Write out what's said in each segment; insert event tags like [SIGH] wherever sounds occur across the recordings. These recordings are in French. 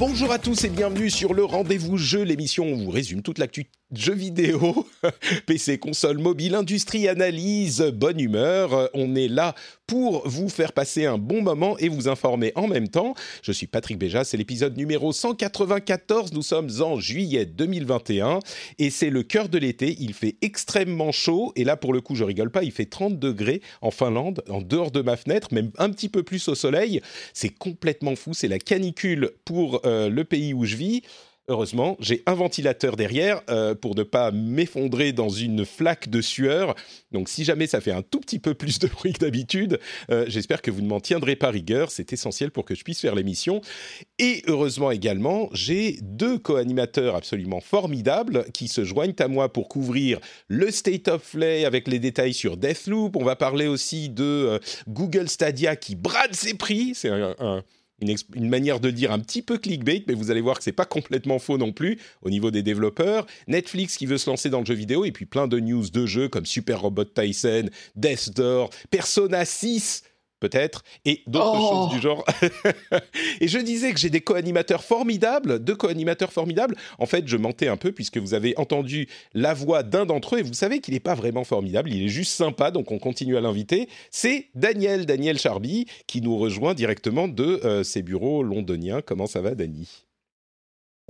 Bonjour à tous et bienvenue sur le Rendez-vous Jeu, l'émission où on vous résume toute l'actu jeux vidéo, [LAUGHS] PC, console, mobile, industrie, analyse, bonne humeur. On est là pour vous faire passer un bon moment et vous informer en même temps. Je suis Patrick Béja, c'est l'épisode numéro 194. Nous sommes en juillet 2021 et c'est le cœur de l'été. Il fait extrêmement chaud et là pour le coup je rigole pas, il fait 30 degrés en Finlande, en dehors de ma fenêtre, même un petit peu plus au soleil. C'est complètement fou, c'est la canicule pour euh, le pays où je vis. Heureusement, j'ai un ventilateur derrière euh, pour ne pas m'effondrer dans une flaque de sueur. Donc si jamais ça fait un tout petit peu plus de bruit que d'habitude, euh, j'espère que vous ne m'en tiendrez pas rigueur. C'est essentiel pour que je puisse faire l'émission. Et heureusement également, j'ai deux co-animateurs absolument formidables qui se joignent à moi pour couvrir le State of Play avec les détails sur Deathloop. On va parler aussi de euh, Google Stadia qui brade ses prix. C'est un, un une, manière de dire un petit peu clickbait, mais vous allez voir que c'est pas complètement faux non plus au niveau des développeurs. Netflix qui veut se lancer dans le jeu vidéo et puis plein de news de jeux comme Super Robot Tyson, Death Door, Persona 6 peut-être, et d'autres Oh. choses du genre. [LAUGHS] et je disais que j'ai des co-animateurs formidables, deux co-animateurs formidables. En fait, je mentais un peu puisque vous avez entendu la voix d'un d'entre eux et vous savez qu'il n'est pas vraiment formidable, il est juste sympa, donc on continue à l'inviter. C'est Daniel, Daniel Charby, qui nous rejoint directement de euh, ses bureaux londoniens. Comment ça va, Dani?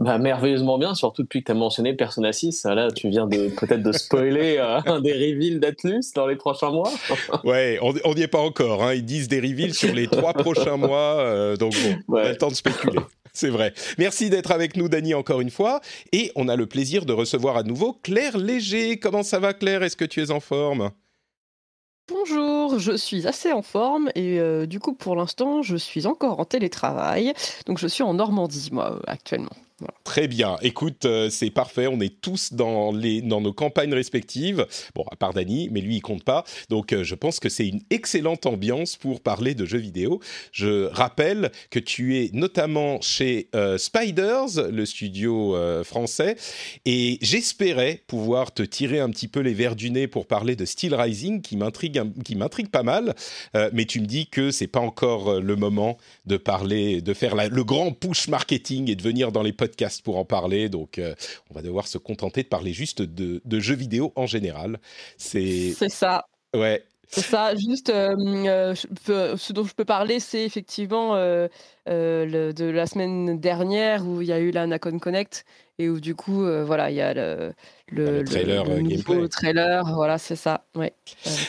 Bah, merveilleusement bien, surtout depuis que tu as mentionné Persona 6. Là, tu viens de peut-être de spoiler euh, [LAUGHS] un des reveals d'Atlus dans les prochains mois. [LAUGHS] Ouais, on n'y est pas encore. Hein. Ils disent des reveals sur les trois prochains [LAUGHS] mois, euh, donc bon, on a le temps de spéculer. C'est vrai. Merci d'être avec nous, Dani, encore une fois. Et on a le plaisir de recevoir à nouveau Claire Léger. Comment ça va, Claire? Est-ce que tu es en forme? Bonjour, je suis assez en forme et euh, du coup pour l'instant je suis encore en télétravail, donc je suis en Normandie moi euh, actuellement. Très bien. Écoute, euh, c'est parfait. On est tous dans, les, dans nos campagnes respectives. Bon, à part Dany, mais lui, il compte pas. Donc, euh, je pense que c'est une excellente ambiance pour parler de jeux vidéo. Je rappelle que tu es notamment chez euh, Spiders, le studio français, et j'espérais pouvoir te tirer un petit peu les verres du nez pour parler de Steel Rising, qui m'intrigue, pas mal. Mais tu me dis que c'est pas encore le moment de parler, de faire le grand push marketing et de venir dans les podcasts pour en parler. Donc, euh, on va devoir se contenter de parler juste de, de jeux vidéo en général. C'est ça, ouais. c'est ça. Juste euh, euh, je ce dont je peux parler, c'est effectivement le- de la semaine dernière où il y a eu la Nacon Connect et où du coup euh, voilà il y a le, Ah, le trailer, euh, nouveau trailer, voilà c'est ça. Ouais.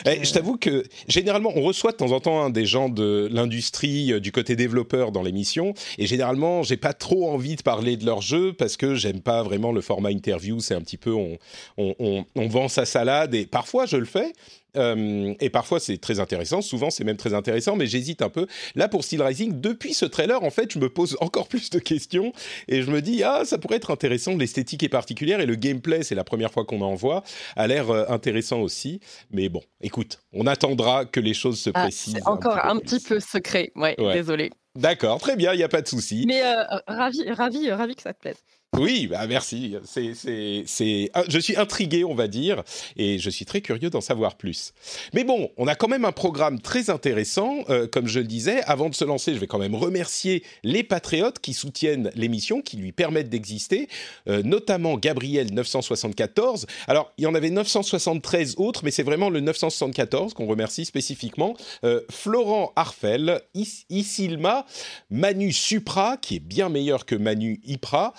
Eh, je t'avoue que généralement, on reçoit de temps en temps hein, des gens de l'industrie, euh, du côté développeur dans l'émission, et généralement, j'ai pas trop envie de parler de leur jeu parce que j'aime pas vraiment le format interview. C'est un petit peu on, on, on, on vend sa salade, et parfois je le fais. Euh, et parfois c'est très intéressant, souvent c'est même très intéressant, mais j'hésite un peu. Là pour Steel Rising, depuis ce trailer, en fait, je me pose encore [LAUGHS] plus de questions et je me dis ah ça pourrait être intéressant. L'esthétique est particulière et le gameplay, c'est la première fois qu'on en voit, a l'air euh, intéressant aussi. Mais bon, écoute, on attendra que les choses se Ah, précisent. c'est encore un petit peu secret. Ouais, Ouais. désolé. D'accord, très bien, il n'y a pas de souci. Mais euh, ravi, ravi, ravi que ça te plaise. Oui, bah merci. C'est, c'est, c'est... Je suis intrigué, on va dire, et je suis très curieux d'en savoir plus. Mais bon, on a quand même un programme très intéressant. euh, comme je le disais, avant de se lancer, je vais quand même remercier les patriotes qui soutiennent l'émission, qui lui permettent d'exister, euh, notamment Gabriel 974. Alors, il y en avait 973 autres, mais c'est vraiment le 974 qu'on remercie spécifiquement. Euh, Florent Arfel, Is- Isilma, Manu Supra, qui est bien meilleur que Manu Ipra,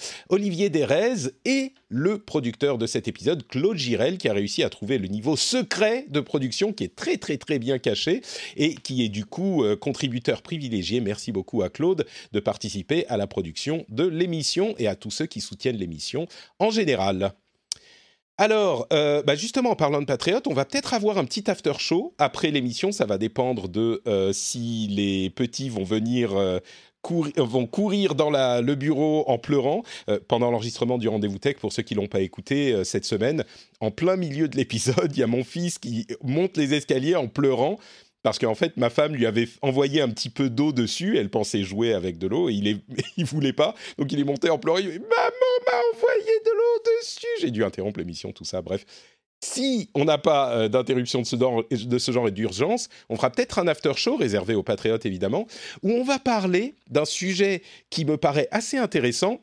Derez et le producteur de cet épisode, Claude Girel, qui a réussi à trouver le niveau secret de production qui est très très très bien caché et qui est du coup euh, contributeur privilégié. Merci beaucoup à Claude de participer à la production de l'émission et à tous ceux qui soutiennent l'émission en général. Alors, euh, bah justement, en parlant de Patriote, on va peut-être avoir un petit after show après l'émission. Ça va dépendre de euh, si les petits vont venir courir, vont courir dans le bureau en pleurant pendant l'enregistrement du rendez-vous tech. Pour ceux qui l'ont pas écouté cette semaine, en plein milieu de l'épisode, [LAUGHS] il y a mon fils qui monte les escaliers en pleurant parce qu'en fait, ma femme lui avait envoyé un petit peu d'eau dessus. Elle pensait jouer avec de l'eau et il, [LAUGHS] il voulait pas. Donc il est monté en pleurant. Il dit Maman m'a envoyé de l'eau dessus. J'ai dû interrompre l'émission, tout ça. Bref. Si on n'a pas euh, d'interruption de ce, genre, et d'urgence, on fera peut-être un after show réservé aux patriotes évidemment, où on va parler d'un sujet qui me paraît assez intéressant.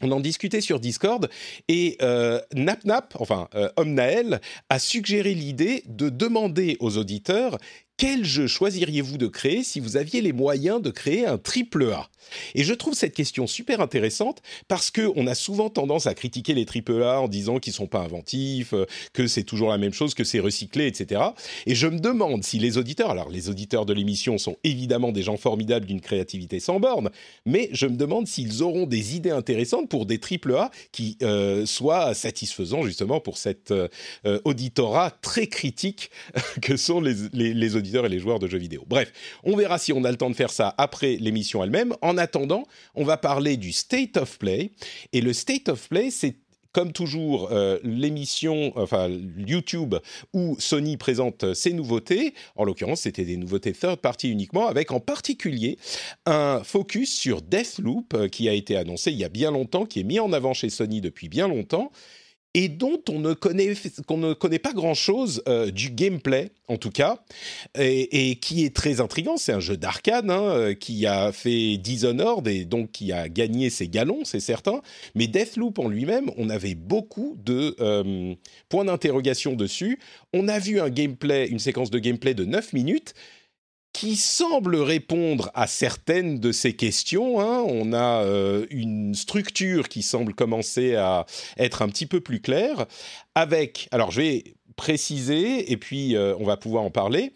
On en discutait sur Discord et euh, NapNap, enfin euh, Naël, a suggéré l'idée de demander aux auditeurs quel jeu choisiriez-vous de créer si vous aviez les moyens de créer un triple A? Et je trouve cette question super intéressante parce que on a souvent tendance à critiquer les triple A en disant qu'ils sont pas inventifs, euh, que c'est toujours la même chose, que c'est recyclé, etc. Et je me demande si les auditeurs, alors les auditeurs de l'émission sont évidemment des gens formidables d'une créativité sans borne, mais je me demande s'ils auront des idées intéressantes pour des triple A qui euh, soient satisfaisants justement pour cet euh, auditorat très critique [LAUGHS] que sont les, les, les auditeurs et les joueurs de jeux vidéo. Bref, on verra si on a le temps de faire ça après l'émission elle-même. En attendant, on va parler du State of Play. Et le State of Play, c'est comme toujours, euh, l'émission, enfin YouTube, où Sony présente ses nouveautés. En l'occurrence, c'était des nouveautés third party uniquement, avec en particulier un focus sur Deathloop, euh, qui a été annoncé il y a bien longtemps, qui est mis en avant chez Sony depuis bien longtemps et dont on ne connaît, pas grand-chose euh, du gameplay, en tout cas, et, qui est très intrigant. C'est un jeu d'arcade hein, euh, qui a fait Dishonored et donc qui a gagné ses galons, c'est certain. Mais Deathloop en lui-même, on avait beaucoup de euh, points d'interrogation dessus. On a vu une séquence de gameplay de 9 minutes qui semble répondre à certaines de ces questions. Hein. On a euh, une structure qui semble commencer à être un petit peu plus claire, avec, alors je vais préciser, et puis euh, on va pouvoir en parler,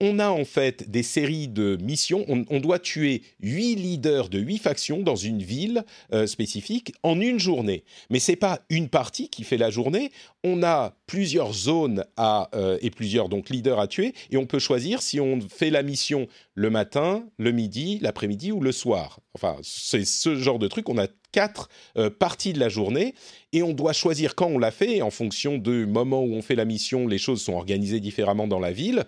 on a en fait des séries de missions. On, doit tuer huit leaders de huit factions dans une ville euh, spécifique en une journée. Mais c'est pas une partie qui fait la journée. On a plusieurs zones à, euh, et plusieurs donc leaders à tuer et on peut choisir si on fait la mission le matin, le midi, l'après-midi ou le soir. Enfin, c'est ce genre de truc. On a quatre euh, parties de la journée et on doit choisir quand on l'a fait. en fonction du moment où on fait la mission, les choses sont organisées différemment dans la ville.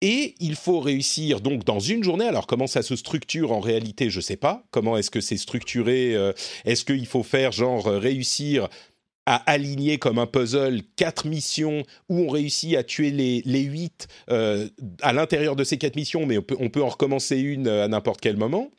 Et il faut réussir donc dans une journée. Alors comment ça se structure en réalité, je ne sais pas. Comment est-ce que c'est structuré euh, Est-ce qu'il faut faire genre euh, réussir à aligner comme un puzzle quatre missions où on réussit à tuer les, les huit euh, à l'intérieur de ces quatre missions, mais on peut, en recommencer une à n'importe quel moment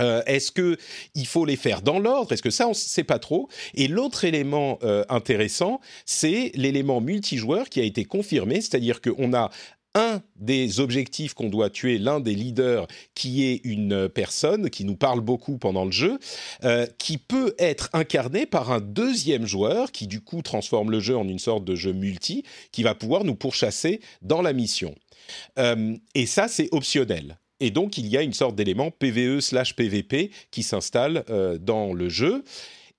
Est-ce que il faut les faire dans l'ordre? Est-ce que ça, on ne sait pas trop? Et l'autre élément intéressant, c'est l'élément multijoueur qui a été confirmé, c'est-à-dire qu'on a un des objectifs qu'on doit tuer, l'un des leaders, qui est une personne qui nous parle beaucoup pendant le jeu, euh, qui peut être incarné par un deuxième joueur qui du coup transforme le jeu en une sorte de jeu multi, qui va pouvoir nous pourchasser dans la mission. Euh, et ça, c'est optionnel. Et donc, il y a une sorte d'élément PVE slash PVP qui s'installe euh, dans le jeu.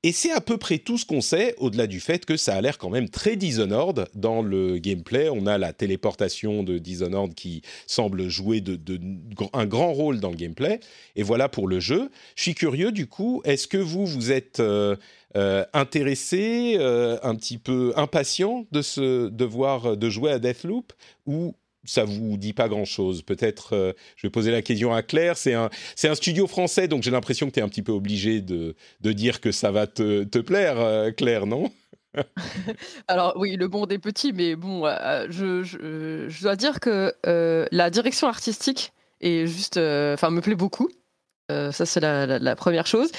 Et c'est à peu près tout ce qu'on sait, au-delà du fait que ça a l'air quand même très Dishonored dans le gameplay. On a la téléportation de Dishonored qui semble jouer un grand rôle dans le gameplay. Et voilà pour le jeu. Je suis curieux du coup, est-ce que vous, vous êtes euh, euh, intéressé, euh, un petit peu impatient de, se, de voir, de jouer à Deathloop ou ça vous dit pas grand-chose. Peut-être, euh, je vais poser la question à Claire. C'est un, c'est un studio français, donc j'ai l'impression que tu es un petit peu obligé de, de dire que ça va te, te plaire, euh, Claire, non? [LAUGHS] Alors oui, le monde est petit, mais bon, euh, je, je, dois dire que la direction artistique est juste, enfin, me plaît beaucoup. Euh, ça, c'est la, première chose.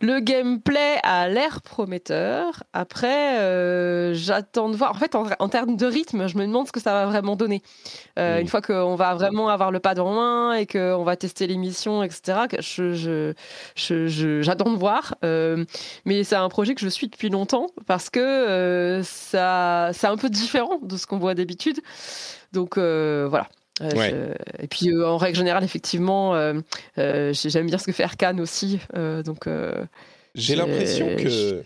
Le gameplay a l'air prometteur. Après, euh, j'attends de voir. En fait, en, termes de rythme, je me demande ce que ça va vraiment donner. Euh, une fois qu'on va vraiment avoir le pas en main et qu'on va tester l'émission, etc., je, j'attends de voir. mais c'est un projet que je suis depuis longtemps parce que ça, c'est un peu différent de ce qu'on voit d'habitude. Donc voilà. Et puis euh, en règle générale, effectivement, euh, euh, j'aime bien ce que fait Arkane aussi. donc j'ai l'impression que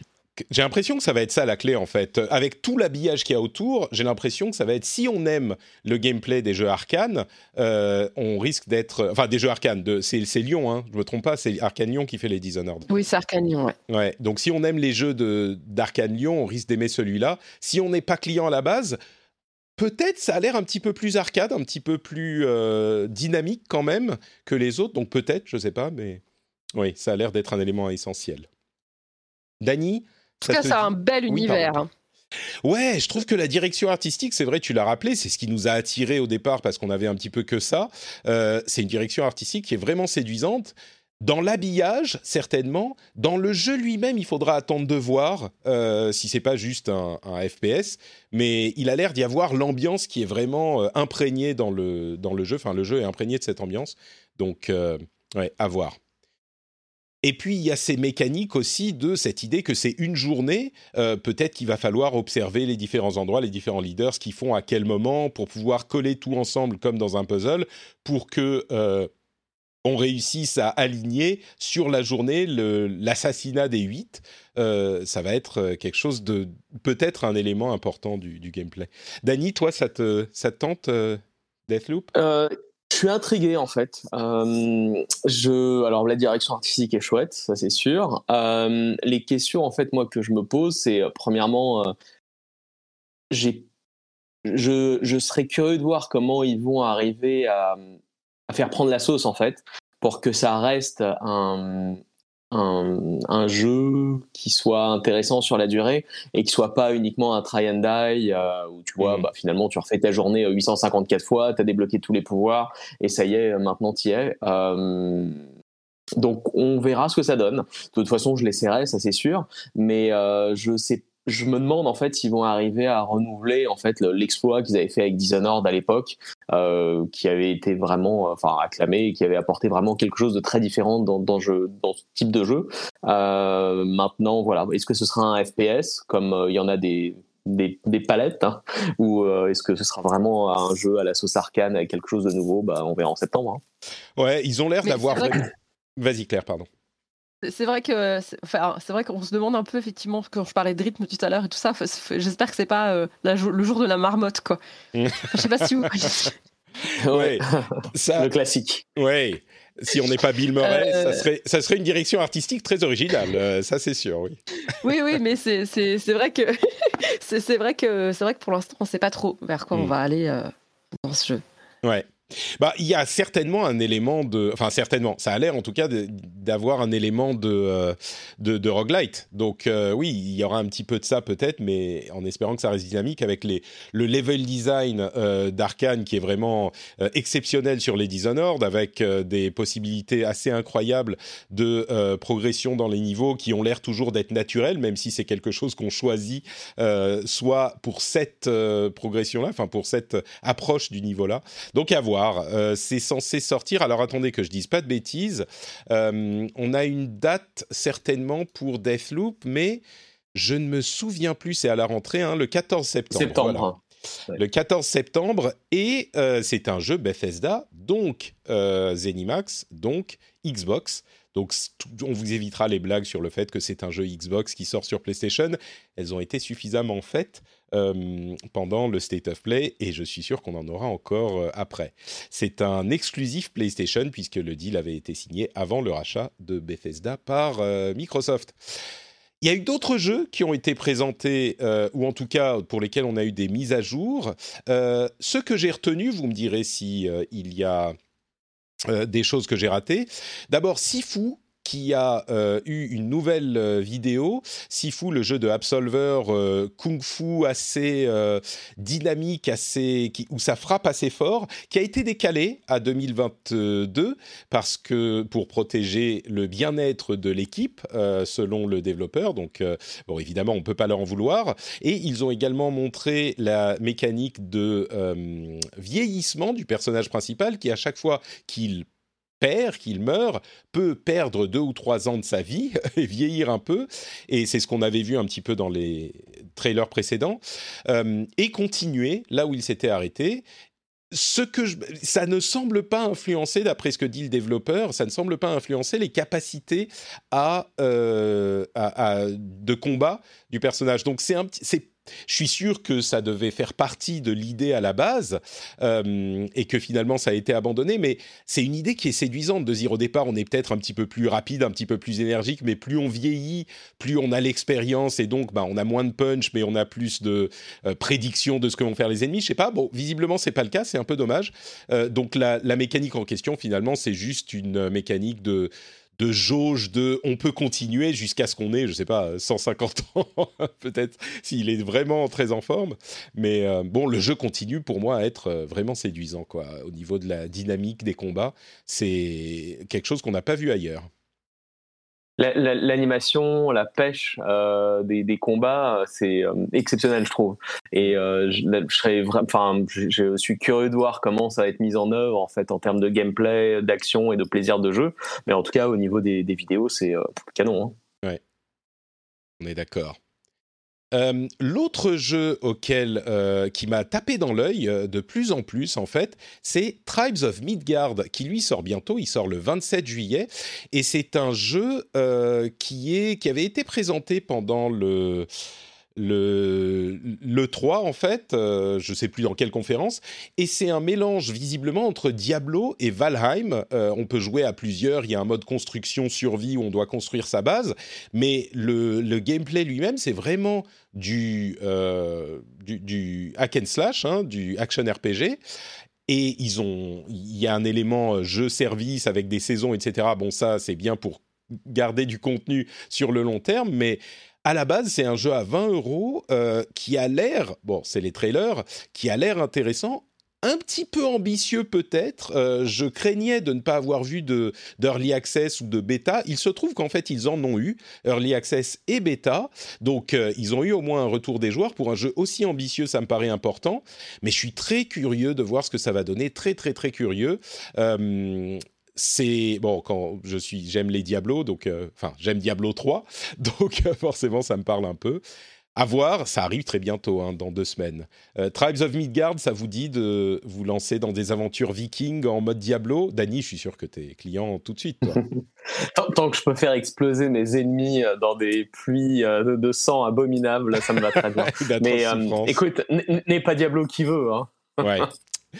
j'ai l'impression que ça va être ça la clé en fait. Avec tout l'habillage qu'il y a autour, j'ai l'impression que ça va être si on aime le gameplay des jeux arcane, euh, on risque d'être, enfin des jeux arcane, de, c'est, Lyon, hein, je me trompe pas, c'est Arcane Lyon qui fait les Dishonored. Oui, c'est Arcane Lyon, ouais. Ouais, donc si on aime les jeux de d'Arcane Lyon, on risque d'aimer celui-là. Si on n'est pas client à la base, peut-être ça a l'air un petit peu plus arcade, un petit peu plus euh, dynamique quand même que les autres. Donc peut-être, je sais pas, mais oui, ça a l'air d'être un élément essentiel. Dany En tout cas, ça a un bel univers. Ouais, je trouve que la direction artistique, c'est vrai, tu l'as rappelé, c'est ce qui nous a attiré au départ parce qu'on avait un petit peu que ça. Euh, c'est une direction artistique qui est vraiment séduisante. Dans l'habillage, certainement. Dans le jeu lui-même, il faudra attendre de voir euh, si c'est pas juste un, FPS. Mais il a l'air d'y avoir l'ambiance qui est vraiment euh, imprégnée dans le, dans le jeu. Enfin, le jeu est imprégné de cette ambiance. Donc, euh, à voir. Et puis il y a ces mécaniques aussi de cette idée que c'est une journée. Euh, peut-être qu'il va falloir observer les différents endroits, les différents leaders, ce qu'ils font à quel moment, pour pouvoir coller tout ensemble comme dans un puzzle, pour que on réussisse à aligner sur la journée l'assassinat des huit. Euh, ça va être quelque chose de peut-être un élément important du, gameplay. Dany, toi, ça te, ça tente Deathloop? Je suis intrigué en fait. Euh, je, alors la direction artistique est chouette, ça c'est sûr. Euh, les questions en fait moi que je me pose, c'est euh, premièrement, j'ai, je, je serais curieux de voir comment ils vont arriver à, à, faire prendre la sauce en fait, pour que ça reste un, un, jeu qui soit intéressant sur la durée et qui soit pas uniquement un try and die euh, où tu vois, mhm. bah, finalement, tu refais ta journée 854 fois, tu as débloqué tous les pouvoirs et ça y est, maintenant tu y es. Euh, donc on verra ce que ça donne. De toute façon, je l'essaierai, ça c'est sûr, mais euh, je sais je me demande en fait s'ils vont arriver à renouveler en fait l'exploit qu'ils avaient fait avec Dishonored à l'époque, euh, qui avait été vraiment, enfin acclamé, et qui avait apporté vraiment quelque chose de très différent dans, dans, jeu, dans ce type de jeu. Euh, maintenant, voilà, est-ce que ce sera un FPS comme euh, il y en a des des, des palettes hein, ou euh, est-ce que ce ssera vraiment un jeu à la sauce arcane avec quelque chose de nouveau? Bah, On verra en septembre. Hein. Ouais, ils ont l'air d'avoir. Vas-y Claire, pardon. C'est vrai que enfin, c'est vrai qu'on se demande un peu effectivement quand je parlais de rythme tout à l'heure et tout ça. J'espère que c'est pas euh, le jour de la marmotte quoi. je sais pas si vous. [LAUGHS] ouais, ça, le classique. Ouais. Si on n'est pas Bill Murray, ça, euh. serait, ça serait une direction artistique très originale, euh, ça c'est sûr, oui. oui, oui, mais c'est vrai que [LAUGHS] c'est vrai que c'est vrai que pour l'instant on ne sait pas trop vers quoi on hmm. va aller dans ce jeu. Ouais. Bah, il y a certainement un élément de, enfin certainement, ça a l'air en tout cas d'avoir un élément de, euh, de, roguelite. Donc euh, oui, il y aura un petit peu de ça peut-être, mais en espérant que ça reste dynamique avec les, le level design euh, d'Arkane qui est vraiment exceptionnel sur les Dishonored, avec des possibilités assez incroyables de progression dans les niveaux qui ont l'air toujours d'être naturels, même si c'est quelque chose qu'on choisit soit pour cette progression-là, enfin pour cette approche du niveau-là. Donc à voir euh, c'est censé sortir. Alors attendez que je dise pas de bêtises. Euh, on a une date certainement pour Deathloop, mais je ne me souviens plus. C'est à la rentrée, hein, le 14 septembre. Septembre. Le 14 septembre, et euh, c'est un jeu Bethesda, donc Zenimax, donc Xbox. Donc on vous évitera les blagues sur le fait que c'est un jeu Xbox qui sort sur PlayStation. Elles ont été suffisamment faites euh, pendant le State of Play et je suis sûr qu'on en aura encore euh, après. C'est un exclusif PlayStation puisque le deal avait été signé avant le rachat de Bethesda par euh, Microsoft. Il y a eu d'autres jeux qui ont été présentés, ou en tout cas pour lesquels on a eu des mises à jour. ce que j'ai retenu, vous me direz si il y a des choses que j'ai ratées. D'abord, Sifu, qui a euh, eu une nouvelle euh, vidéo, Sifu, le jeu de Absolver euh, kung fu assez dynamique, assez où ça frappe assez fort, qui a été décalé à 2022 parce que pour protéger le bien-être de l'équipe, selon le développeur. Donc, bon, évidemment, on peut pas leur en vouloir. Et ils ont également montré la mécanique de vieillissement du personnage principal, qui à chaque fois qu'il perd, qu'il meurt, peut perdre deux ou trois ans de sa vie [LAUGHS] et vieillir un peu, et c'est ce qu'on avait vu un petit peu dans les trailers précédents, euh, et continuer là où il s'était arrêté. ce que ça ne semble pas influencer, d'après ce que dit le développeur, ça ne semble pas influencer les capacités à, à de combat du personnage. Donc c'est un c'est je suis sûr que ça devait faire partie de l'idée à la base euh, et que finalement ça a été abandonné, mais c'est une idée qui est séduisante de dire au départ on est peut-être un petit peu plus rapide, un petit peu plus énergique, mais plus on vieillit, plus on a l'expérience et donc bah, on a moins de punch, mais on a plus de euh, prédiction de ce que vont faire les ennemis. Je sais pas, bon, visiblement c'est pas le cas, c'est un peu dommage. Euh, donc la mécanique en question finalement c'est juste une mécanique de de jauge de on peut continuer jusqu'à ce qu'on ait, je sais pas, 150 [LAUGHS] ans, peut-être, s'il est vraiment très en forme. Mais euh, bon, le jeu continue pour moi à être euh, vraiment séduisant, quoi. Au niveau de la dynamique des combats, c'est quelque chose qu'on n'a pas vu ailleurs l'animation, la, pêche euh, des, combats, c'est euh, exceptionnel, je trouve. Et euh, je, serais enfin, je, suis curieux de voir comment ça va être mis en œuvre en fait en termes de gameplay, d'action et de plaisir de jeu. Mais en tout cas, au niveau des, vidéos, c'est canon. Hein. Ouais, on est d'accord. Euh, l'autre jeu auquel euh, qui m'a tapé dans l'œil euh, de plus en plus en fait, c'est Tribes of Midgard qui lui sort bientôt. Il sort le 27 juillet et c'est un jeu qui avait été présenté pendant le le, le 3 en fait, euh, je sais plus dans quelle conférence, et c'est un mélange visiblement entre Diablo et Valheim. Euh, on peut jouer à plusieurs, il y a un mode construction survie où on doit construire sa base, mais le, gameplay lui-même c'est vraiment du, euh, hack and slash, hein, du action RPG. Et ils ont, il y a un élément jeu service avec des saisons, etc. Bon, ça c'est bien pour garder du contenu sur le long terme, mais à la base, c'est un jeu à 20 euros euh, qui a l'air, bon, c'est les trailers, qui a l'air intéressant, un petit peu ambitieux peut-être. Euh, je craignais de ne pas avoir vu de d'early access ou de bêta. Il se trouve qu'en fait ils en ont eu early access et bêta, donc euh, ils ont eu au moins un retour des joueurs pour un jeu aussi ambitieux. Ça me paraît important, mais je suis très curieux de voir ce que ça va donner. Très très très curieux c'est bon quand je suis j'aime les Diablo donc euh, enfin j'aime Diablo 3 [LAUGHS] donc euh, forcément ça me parle un peu. À voir ça arrive très bientôt hein, dans deux semaines. Euh, Tribes of Midgard ça vous dit de vous lancer dans des aventures vikings en mode Diablo? Dany je suis sûr que tu es client tout de suite [LAUGHS] tant, que je peux faire exploser mes ennemis dans des pluies de, sang abominables ça me va très bien. [LAUGHS] Mais écoute n'est pas Diablo qui veut hein. ouais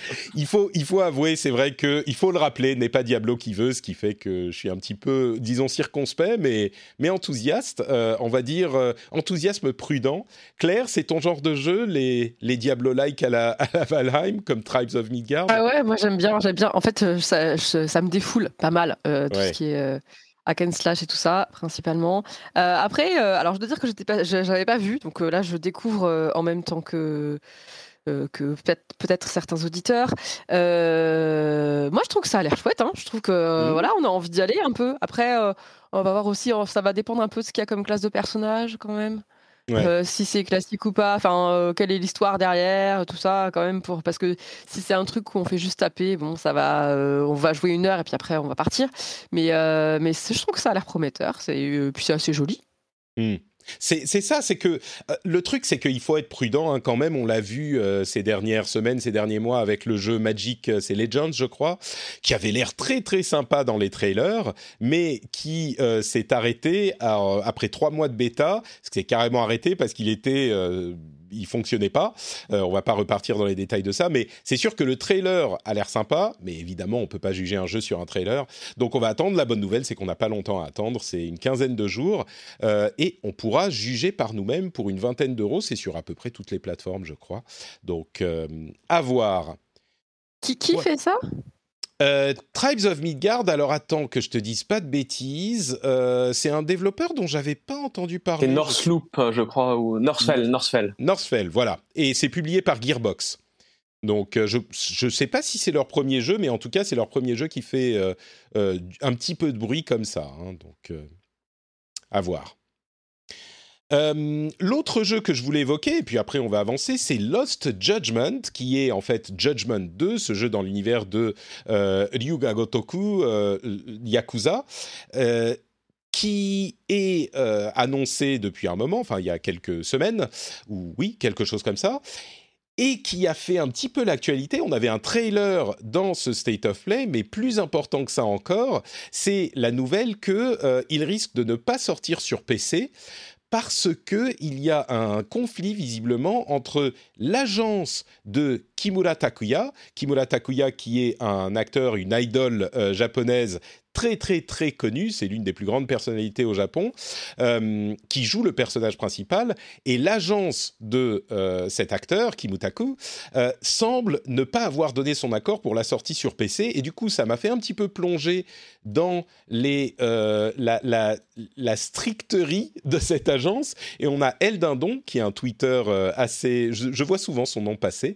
[LAUGHS] il faut, il faut avouer, c'est vrai que il faut le rappeler, n'est pas Diablo qui veut, ce qui fait que je suis un petit peu, disons, circonspect, mais, mais enthousiaste. Euh, on va dire euh, enthousiasme prudent. Claire, c'est ton genre de jeu, les, les Diablo-like à la, [LAUGHS] à la Valheim, comme Tribes of Midgard? Ah ouais, moi j'aime bien, j'aime bien. En fait, euh, ça, ça, me défoule pas mal, tout ce qui est hack and slash et tout ça principalement. après, alors je dois dire que j'étais pas, j'avais pas vu, donc là je découvre en même temps que euh, que peut-être certains auditeurs. Euh, moi, je trouve que ça a l'air chouette. Hein. Je trouve que mmh. voilà, on a envie d'y aller un peu. Après, euh, on va voir aussi, ça va dépendre un peu de ce qu'il y a comme classe de personnage quand même. si c'est classique ou pas, enfin, quelle est l'histoire derrière, tout ça, quand même, pour parce que si c'est un truc où on fait juste taper, bon, ça va, on va jouer une heure et puis après on va partir. Mais mais je trouve que ça a l'air prometteur, c'est puis c'est assez joli. Mmh. C'est ça, c'est que euh, le truc, c'est qu'il faut être prudent hein, quand même. On l'a vu euh, ces dernières semaines, ces derniers mois avec le jeu Magic, euh, c'est Legends, je crois, qui avait l'air très très sympa dans les trailers, mais qui s'est arrêté après trois mois de bêta, ce qui s'est carrément arrêté parce qu'il était il fonctionnait pas. Euh, on va pas repartir dans les détails de ça, mais c'est sûr que le trailer a l'air sympa, mais évidemment on peut pas juger un jeu sur un trailer. Donc on va attendre. La bonne nouvelle, c'est qu'on n'a pas longtemps à attendre. C'est une quinzaine de jours euh, et on pourra juger par nous-mêmes pour une vingtaine d'euros. C'est sur à peu près toutes les plateformes, je crois. Donc euh, à voir. Qui, qui fait ça? Euh, Tribes of Midgard, alors attends que je te dise pas de bêtises, euh, c'est un développeur dont j'avais pas entendu parler. C'est Northloop, je crois, ou Northfell, Northfell. Northfell, voilà. Et c'est publié par Gearbox. Donc euh, je ne sais pas si c'est leur premier jeu, mais en tout cas c'est leur premier jeu qui fait un petit peu de bruit comme ça. Hein. donc à voir. Euh, l'autre jeu que je voulais évoquer, et puis après on va avancer, c'est Lost Judgment, qui est en fait Judgment 2, ce jeu dans l'univers de euh, Ryuga Gotoku euh, Yakuza. qui est annoncé depuis un moment, enfin il y a quelques semaines, ou oui, quelque chose comme ça, et qui a fait un petit peu l'actualité. On avait un trailer dans ce State of Play, mais plus important que ça encore, c'est la nouvelle qu'il risque de ne pas sortir sur PC parce que il y a un conflit visiblement entre l'agence de Kimura Takuya, Kimura Takuya qui est un acteur, une idole euh, japonaise très très très connu, c'est l'une des plus grandes personnalités au Japon, euh, qui joue le personnage principal, et l'agence de euh, cet acteur, Kimutaku, euh, semble ne pas avoir donné son accord pour la sortie sur PC, et du coup ça m'a fait un petit peu plonger dans les, la, stricterie de cette agence, et on a El Dindon, qui est un Twitter assez, je, je, vois souvent son nom passer,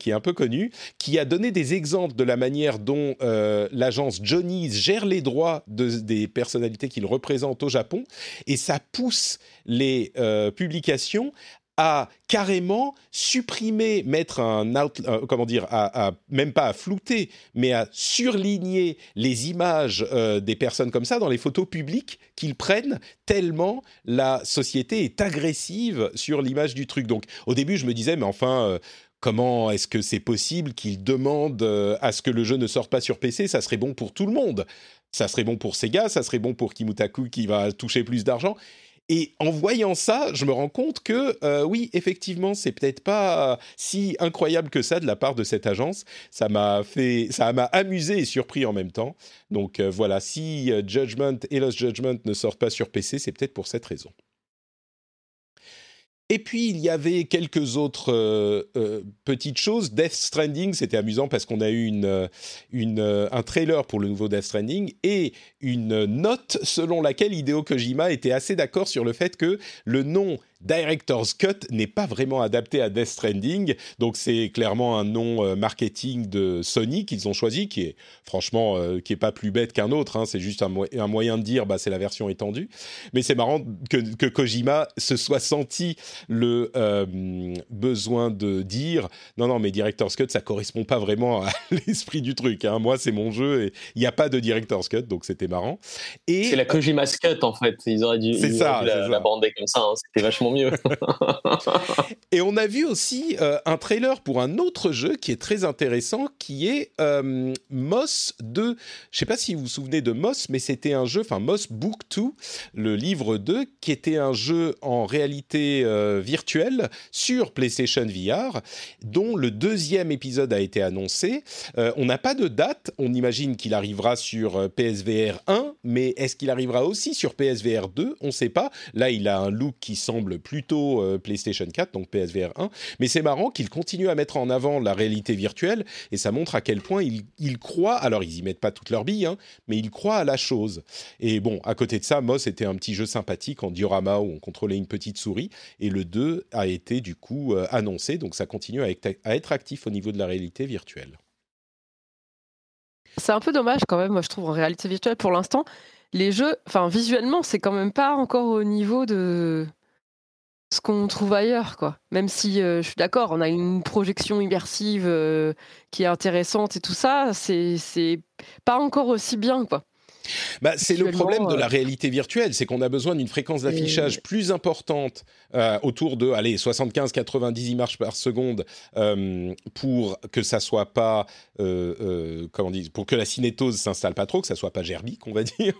qui est un peu connu, qui a donné des exemples de la manière dont l'agence Johnny's gère les droits des personnalités qu'il représente au Japon et ça pousse les euh, publications à carrément supprimer, mettre un euh, comment dire, à, même pas à flouter, mais à surligner les images euh, des personnes comme ça dans les photos publiques qu'ils prennent, tellement la société est agressive sur l'image du truc. Donc au début, je me disais, mais enfin comment est-ce que c'est possible qu'ils demandent à ce que le jeu ne sorte pas sur PC Ça serait bon pour tout le monde ça serait bon pour Sega, ça serait bon pour Kimutaku qui va toucher plus d'argent. Et en voyant ça, je me rends compte que euh, oui, effectivement, c'est peut-être pas si incroyable que ça de la part de cette agence. Ça m'a fait, ça m'a amusé et surpris en même temps. Donc euh, voilà, si euh, Judgment et Lost Judgment ne sortent pas sur PC, c'est peut-être pour cette raison. Et puis il y avait quelques autres euh, euh, petites choses. Death Stranding, c'était amusant parce qu'on a eu euh, un trailer pour le nouveau Death Stranding et une note selon laquelle Hideo Kojima était assez d'accord sur le fait que le nom Director's Cut n'est pas vraiment adapté à Death Stranding, donc c'est clairement un nom euh, marketing de Sony qu'ils ont choisi, qui est franchement euh, qui est pas plus bête qu'un autre. Hein, c'est juste un, moyen de dire bah c'est la version étendue. Mais c'est marrant que, Kojima se soit senti le euh, besoin de dire non non mais Director's Cut ça correspond pas vraiment à [LAUGHS] l'esprit du truc. Hein. Moi c'est mon jeu et il n'y a pas de Director's Cut donc c'était marrant. Et c'est la Kojima's Cut en fait. Ils auraient dû, ça, la, bander comme ça. Hein. C'était vachement mieux. [LAUGHS] et on a vu aussi euh, un trailer pour un autre jeu qui est très intéressant, qui est euh, Moss 2. Je sais pas si vous vous souvenez de Moss, mais c'était un jeu, enfin Moss Book 2, le livre 2, qui était un jeu en réalité euh, virtuelle sur PlayStation VR, dont le deuxième épisode a été annoncé. on n'a pas de date, on imagine qu'il arrivera sur PSVR 1, mais est-ce qu'il arrivera aussi sur PSVR 2 On ne sait pas. Là, il a un look qui semble plutôt euh, PlayStation 4, donc PSVR 1. Mais c'est marrant qu'ils continuent à mettre en avant la réalité virtuelle et ça montre à quel point ils, croient. Alors, ils y mettent pas toutes leurs billes, hein, mais ils croient à la chose. Et bon, à côté de ça, Moss était un petit jeu sympathique en diorama où on contrôlait une petite souris. Et le 2 a été du coup euh, annoncé, donc ça continue à être actif au niveau de la réalité virtuelle. C'est un peu dommage quand même, moi je trouve, en réalité virtuelle pour l'instant. Les jeux, enfin visuellement, c'est quand même pas encore au niveau de, ce qu'on trouve ailleurs, quoi. Même si euh, je suis d'accord, on a une projection immersive euh, qui est intéressante et tout ça, c'est pas encore aussi bien, quoi. Bah, c'est le problème de la euh, réalité virtuelle, c'est qu'on a besoin d'une fréquence d'affichage plus importante, euh, autour de allez 75-90 images par seconde, euh, pour que ça soit pas comment pour que la cinétose s'installe pas trop, que ça soit pas gerbique, on va [LAUGHS] dire.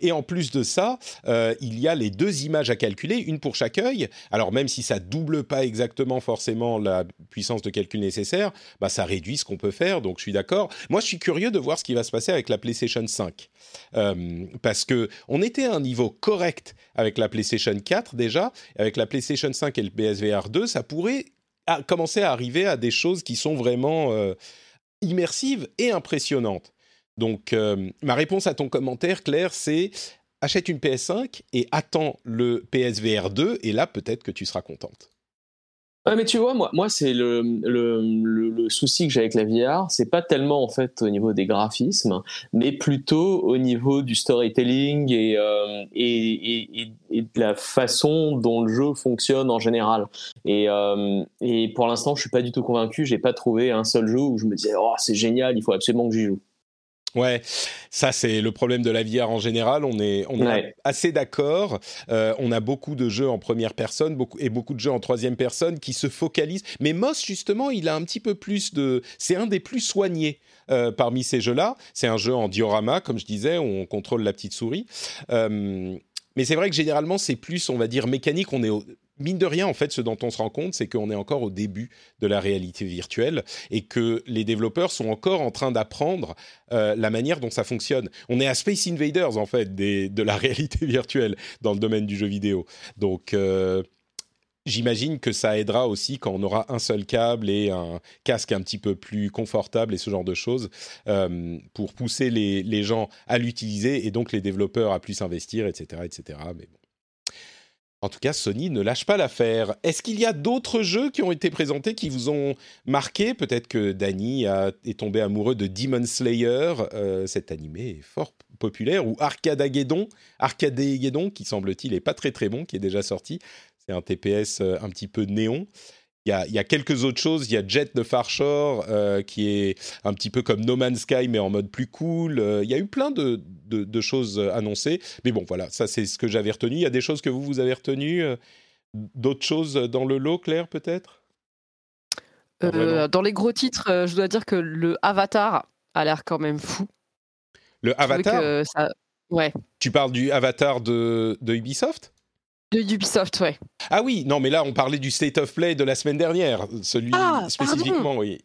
Et en plus de ça, il y a les deux images à calculer, une pour chaque œil. Alors même si ça double pas exactement forcément la puissance de calcul nécessaire, bah ça réduit ce qu'on peut faire. Donc je suis d'accord. Moi, je suis curieux de voir ce qui va se passer avec la PlayStation 5. Euh, parce que on était à un niveau correct avec la PlayStation 4 déjà, avec la PlayStation 5 et le PSVR 2, ça pourrait commencer à arriver à des choses qui sont vraiment euh, immersives et impressionnantes. Donc, euh, ma réponse à ton commentaire, Claire, c'est achète une PS5 et attends le PSVR 2, et là, peut-être que tu seras contente. Ouais, mais tu vois, moi, moi c'est le, le, le, souci que j'ai avec la VR, c'est pas tellement en fait au niveau des graphismes, mais plutôt au niveau du storytelling et, euh, et, et, et, de la façon dont le jeu fonctionne en général. Et, euh, et pour l'instant, je suis pas du tout convaincu. J'ai pas trouvé un seul jeu où je me disais, oh, c'est génial, il faut absolument que j'y joue. Ouais, ça c'est le problème de la VR en général. On est, on est assez d'accord. Euh, on a beaucoup de jeux en première personne beaucoup, et beaucoup de jeux en troisième personne qui se focalisent. Mais Moss justement, il a un petit peu plus de. C'est un des plus soignés euh, parmi ces jeux-là. C'est un jeu en diorama, comme je disais, où on contrôle la petite souris. Euh, mais c'est vrai que généralement, c'est plus, on va dire, mécanique. On est mine de rien, en fait, ce dont on se rend compte, c'est qu'on est encore au début de la réalité virtuelle et que les développeurs sont encore en train d'apprendre euh, la manière dont ça fonctionne. On est à Space Invaders, en fait, de la [LAUGHS] réalité virtuelle dans le domaine du jeu vidéo. Donc, euh, j'imagine que ça aidera aussi quand on aura un seul câble et un casque un petit peu plus confortable et ce genre de choses euh, pour pousser les, les gens à l'utiliser et donc les développeurs à plus investir, etc., etc. Mais bon. En tout cas, Sony ne lâche pas l'affaire. Est-ce qu'il y a d'autres jeux qui ont été présentés qui vous ont marqué? Peut-être que Danny est tombé amoureux de Demon Slayer, euh, cet animé est fort populaire, ou Arcadageddon, Arcadageddon qui semble-t-il est pas très très bon, qui est déjà sorti. C'est un TPS euh, un petit peu néon. Il y, a, quelques autres choses. Il y a Jet de Far Shore, euh, qui est un petit peu comme No Man's Sky, mais en mode plus cool. Euh, il y a eu plein de, de, choses annoncées. Mais bon, voilà, ça c'est ce que j'avais retenu. Il y a des choses que vous, vous avez retenues. Euh, d'autres choses dans le lot, Claire, peut-être? Dans les gros titres, je dois dire que le Avatar a l'air quand même fou. Le Avatar? Ouais. Tu parles du Avatar de, de Ubisoft? De Ubisoft, ouais. Ah oui, non, mais là, on parlait du State of Play de la semaine dernière, celui ah, spécifiquement, oui.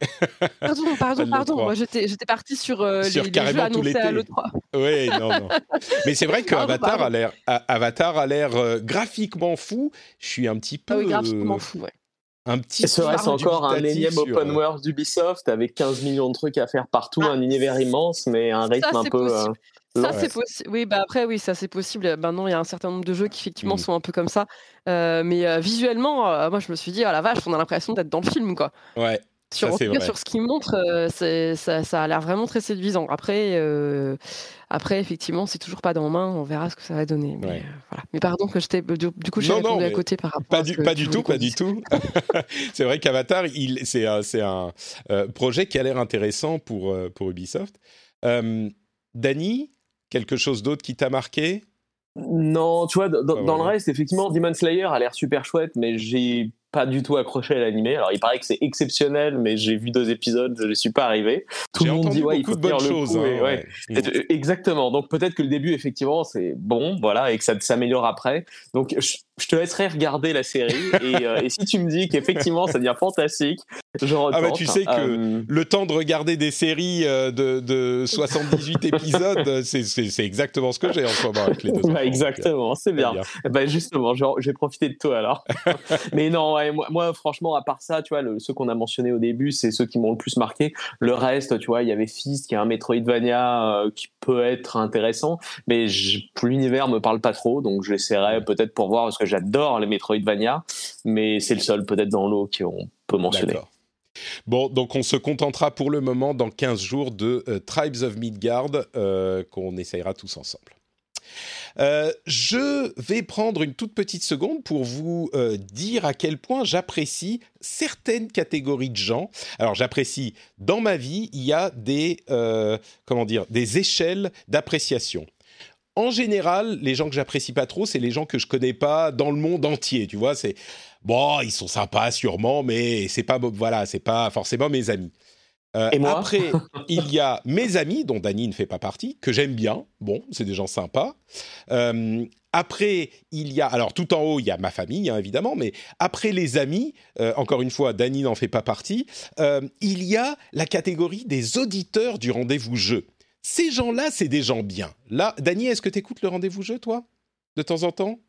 pardon, pardon, [LAUGHS] pardon. Moi, j'étais, parti sur, euh, les, jeux annoncés à l'E3. Oui, non, non. [LAUGHS] Mais c'est vrai qu'Avatar a l'air, Avatar a l'air euh, graphiquement fou. Je suis un petit peu. Ah oui, graphiquement fou, ouais. Un petit serait-ce encore un énième open world d'Ubisoft avec 15 millions de trucs à faire partout, ah, un univers immense, mais un rythme un peu. Ça, c'est possible. Oui, bah après, oui, ça c'est possible. Maintenant, il y a un certain nombre de jeux qui effectivement mmh. sont un peu comme ça. Euh, mais euh, visuellement, euh, moi, je me suis dit, oh la vache, on a l'impression d'être dans le film, quoi. Ouais. Sur, sur ce qu'il montre, ça, ça, a l'air vraiment très séduisant. Après, après effectivement, c'est toujours pas dans main. On verra ce que ça va donner. Mais, voilà. mais pardon que j'étais du, coup, j'ai répondu à côté par rapport. Pas du, pas du tout, pas du tout. [LAUGHS] c'est vrai qu'Avatar, c'est un, un projet qui a l'air intéressant pour pour Ubisoft. Dany, Quelque chose d'autre qui t'a marqué? Non, tu vois, dans, le reste, effectivement, Demon Slayer a l'air super chouette, mais j'ai pas du tout accroché à l'animé. Alors, il paraît que c'est exceptionnel, mais j'ai vu deux épisodes, je ne suis pas arrivé. Tout le monde dit, ouais, il faut de bonnes choses. Hein, exactement. Donc, peut-être que le début, effectivement, c'est bon, voilà, et que ça s'améliore après. Donc, je, te laisserai regarder la série. Euh, et, si tu me dis qu'effectivement, ça devient fantastique, [LAUGHS] Ah, bah, tu sais que euh, le temps de regarder des séries euh, de, de 78 [LAUGHS] épisodes, c'est exactement ce que j'ai en ce moment avec les deux. Bah, exactement, c'est bien. Bah, justement, j'ai profité de toi alors. [LAUGHS] mais non, moi, franchement, à part ça, tu vois, le, ceux qu'on a mentionnés au début, c'est ceux qui m'ont le plus marqué. Le reste, tu vois, il y avait Fist, qui est un Metroidvania euh, qui peut être intéressant, mais l'univers me parle pas trop, donc j'essaierai peut-être pour voir, parce que j'adore les Metroidvania, mais c'est le seul peut-être dans l'eau qu'on peut mentionner. Bon, donc on se contentera pour le moment dans 15 jours de euh, Tribes of Midgard euh, qu'on essayera tous ensemble. Euh, je vais prendre une toute petite seconde pour vous dire à quel point j'apprécie certaines catégories de gens. Alors j'apprécie dans ma vie, il y a des comment dire des échelles d'appréciation. En général, les gens que j'apprécie pas trop, c'est les gens que je connais pas dans le monde entier. Tu vois, c'est bon, ils sont sympas sûrement, mais c'est pas voilà, c'est pas forcément mes amis. Euh, Et moi [LAUGHS] après, il y a mes amis, dont Dany ne fait pas partie, que j'aime bien. Bon, c'est des gens sympas. Euh, après, il y a, alors tout en haut, il y a ma famille, hein, évidemment, mais après les amis, euh, encore une fois, Dany n'en fait pas partie, il y a la catégorie des auditeurs du rendez-vous jeu. Ces gens-là, c'est des gens bien. Là, Dany, est-ce que tu écoutes le rendez-vous jeu, toi? De temps en temps?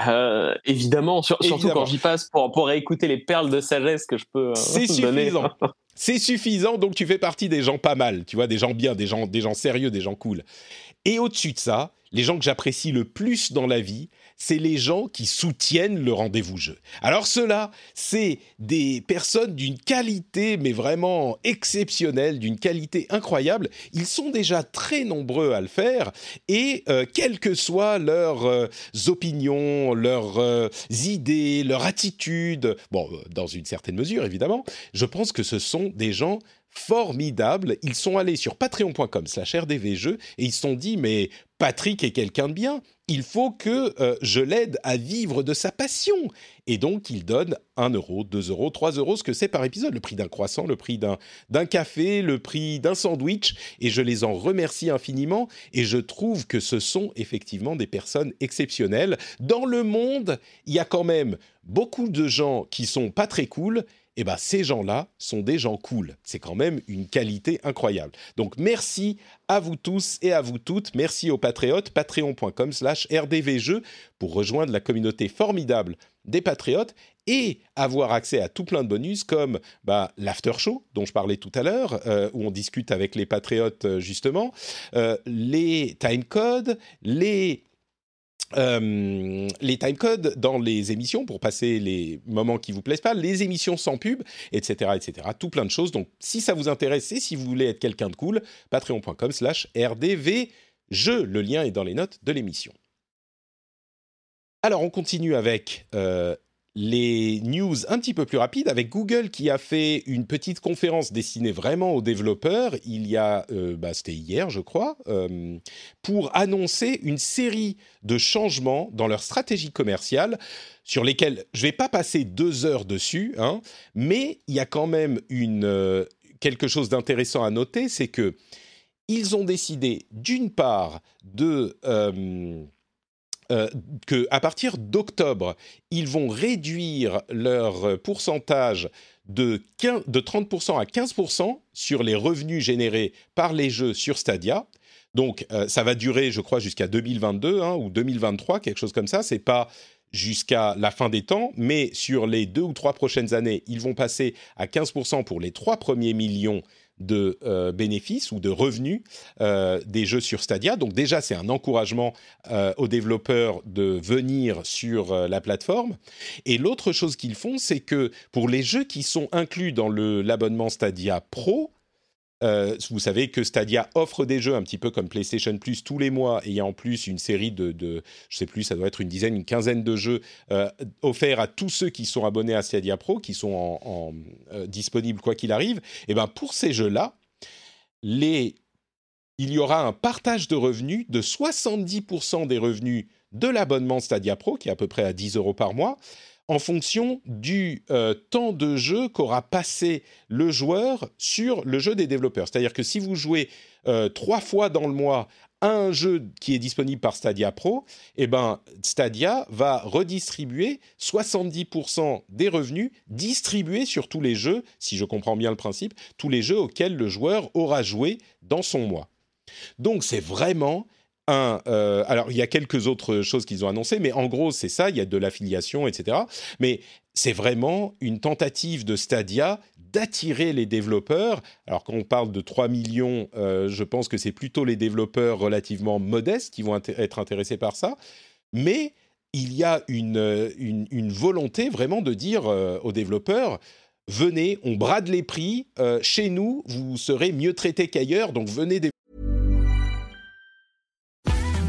Évidemment, surtout quand j'y passe pour, pour écouter les perles de sagesse que je peux C'est [LAUGHS] suffisant. [LAUGHS] C'est suffisant, donc tu fais partie des gens pas mal, tu vois, des gens bien, des gens, des gens sérieux, des gens cool. Et au-dessus de ça, les gens que j'apprécie le plus dans la vie, c'est les gens qui soutiennent le rendez-vous jeu. Alors cela, c'est des personnes d'une qualité, mais vraiment exceptionnelle, d'une qualité incroyable. Ils sont déjà très nombreux à le faire, et euh, quelles que soient leurs euh, opinions, leurs euh, idées, leur attitude, bon, dans une certaine mesure évidemment, je pense que ce sont des gens formidable. Ils sont allés sur patreon.com slash rdvjeux et ils se sont dit, mais Patrick est quelqu'un de bien, il faut que euh, je l'aide à vivre de sa passion. Et donc, il donne 1 euro, 2 euros, 3 euros, ce que c'est par épisode, le prix d'un croissant, le prix d'un café, le prix d'un sandwich. Et je les en remercie infiniment. Et je trouve que ce sont effectivement des personnes exceptionnelles. Dans le monde, il y a quand même beaucoup de gens qui sont pas très cool eh ben, ces gens-là sont des gens cool. C'est quand même une qualité incroyable. Donc merci à vous tous et à vous toutes. Merci aux patriotes, patreon.com slash rdvjeux pour rejoindre la communauté formidable des patriotes et avoir accès à tout plein de bonus comme bah, l'after show dont je parlais tout à l'heure, euh, où on discute avec les patriotes euh, justement, euh, les timecodes, les euh, les timecodes dans les émissions pour passer les moments qui vous plaisent pas, les émissions sans pub, etc., etc. Tout plein de choses. Donc, si ça vous intéresse et si vous voulez être quelqu'un de cool, patreon.com slash rdvjeux. Le lien est dans les notes de l'émission. Alors, on continue avec euh, les news un petit peu plus rapides. Avec Google qui a fait une petite conférence destinée vraiment aux développeurs il y a, euh, bah, c'était hier je crois, euh, pour annoncer une série de changements dans leur stratégie commerciale sur lesquels je ne vais pas passer deux heures dessus, hein, mais il y a quand même une, euh, quelque chose d'intéressant à noter, c'est que ils ont décidé d'une part de euh, qu'à partir d'octobre, ils vont réduire leur pourcentage de, 30% à 15% sur les revenus générés par les jeux sur Stadia. Donc, euh, ça va durer, je crois, jusqu'à 2022 hein, ou 2023, quelque chose comme ça. C'est pas jusqu'à la fin des temps, mais sur les deux ou trois prochaines années, ils vont passer à 15% pour les trois premiers millions de euh, bénéfices ou de revenus euh, des jeux sur Stadia. Donc déjà, c'est un encouragement euh, aux développeurs de venir sur la plateforme. Et l'autre chose qu'ils font, c'est que pour les jeux qui sont inclus dans l'abonnement Stadia Pro, euh, vous savez que Stadia offre des jeux un petit peu comme PlayStation Plus tous les mois, et il y a en plus une série de, de je sais plus, ça doit être une dizaine, une quinzaine de jeux euh, offerts à tous ceux qui sont abonnés à Stadia Pro, qui sont euh, disponibles quoi qu'il arrive. Et ben pour ces jeux-là, il y aura un partage de revenus de 70% des revenus de l'abonnement Stadia Pro, qui est à peu près à 10 euros par mois, en fonction du euh, temps de jeu qu'aura passé le joueur sur le jeu des développeurs. C'est-à-dire que si vous jouez euh, trois fois dans le mois un jeu qui est disponible par Stadia Pro, eh ben Stadia va redistribuer 70% des revenus distribués sur tous les jeux, si je comprends bien le principe, tous les jeux auxquels le joueur aura joué dans son mois. Donc c'est vraiment euh, alors il y a quelques autres choses qu'ils ont annoncées, mais en gros c'est ça, il y a de l'affiliation, etc. Mais c'est vraiment une tentative de Stadia d'attirer les développeurs. Alors quand on parle de 3 millions, euh, je pense que c'est plutôt les développeurs relativement modestes qui vont être intéressés par ça. Mais il y a une, volonté vraiment de dire euh, aux développeurs, venez, on brade les prix, chez nous, vous serez mieux traités qu'ailleurs, donc venez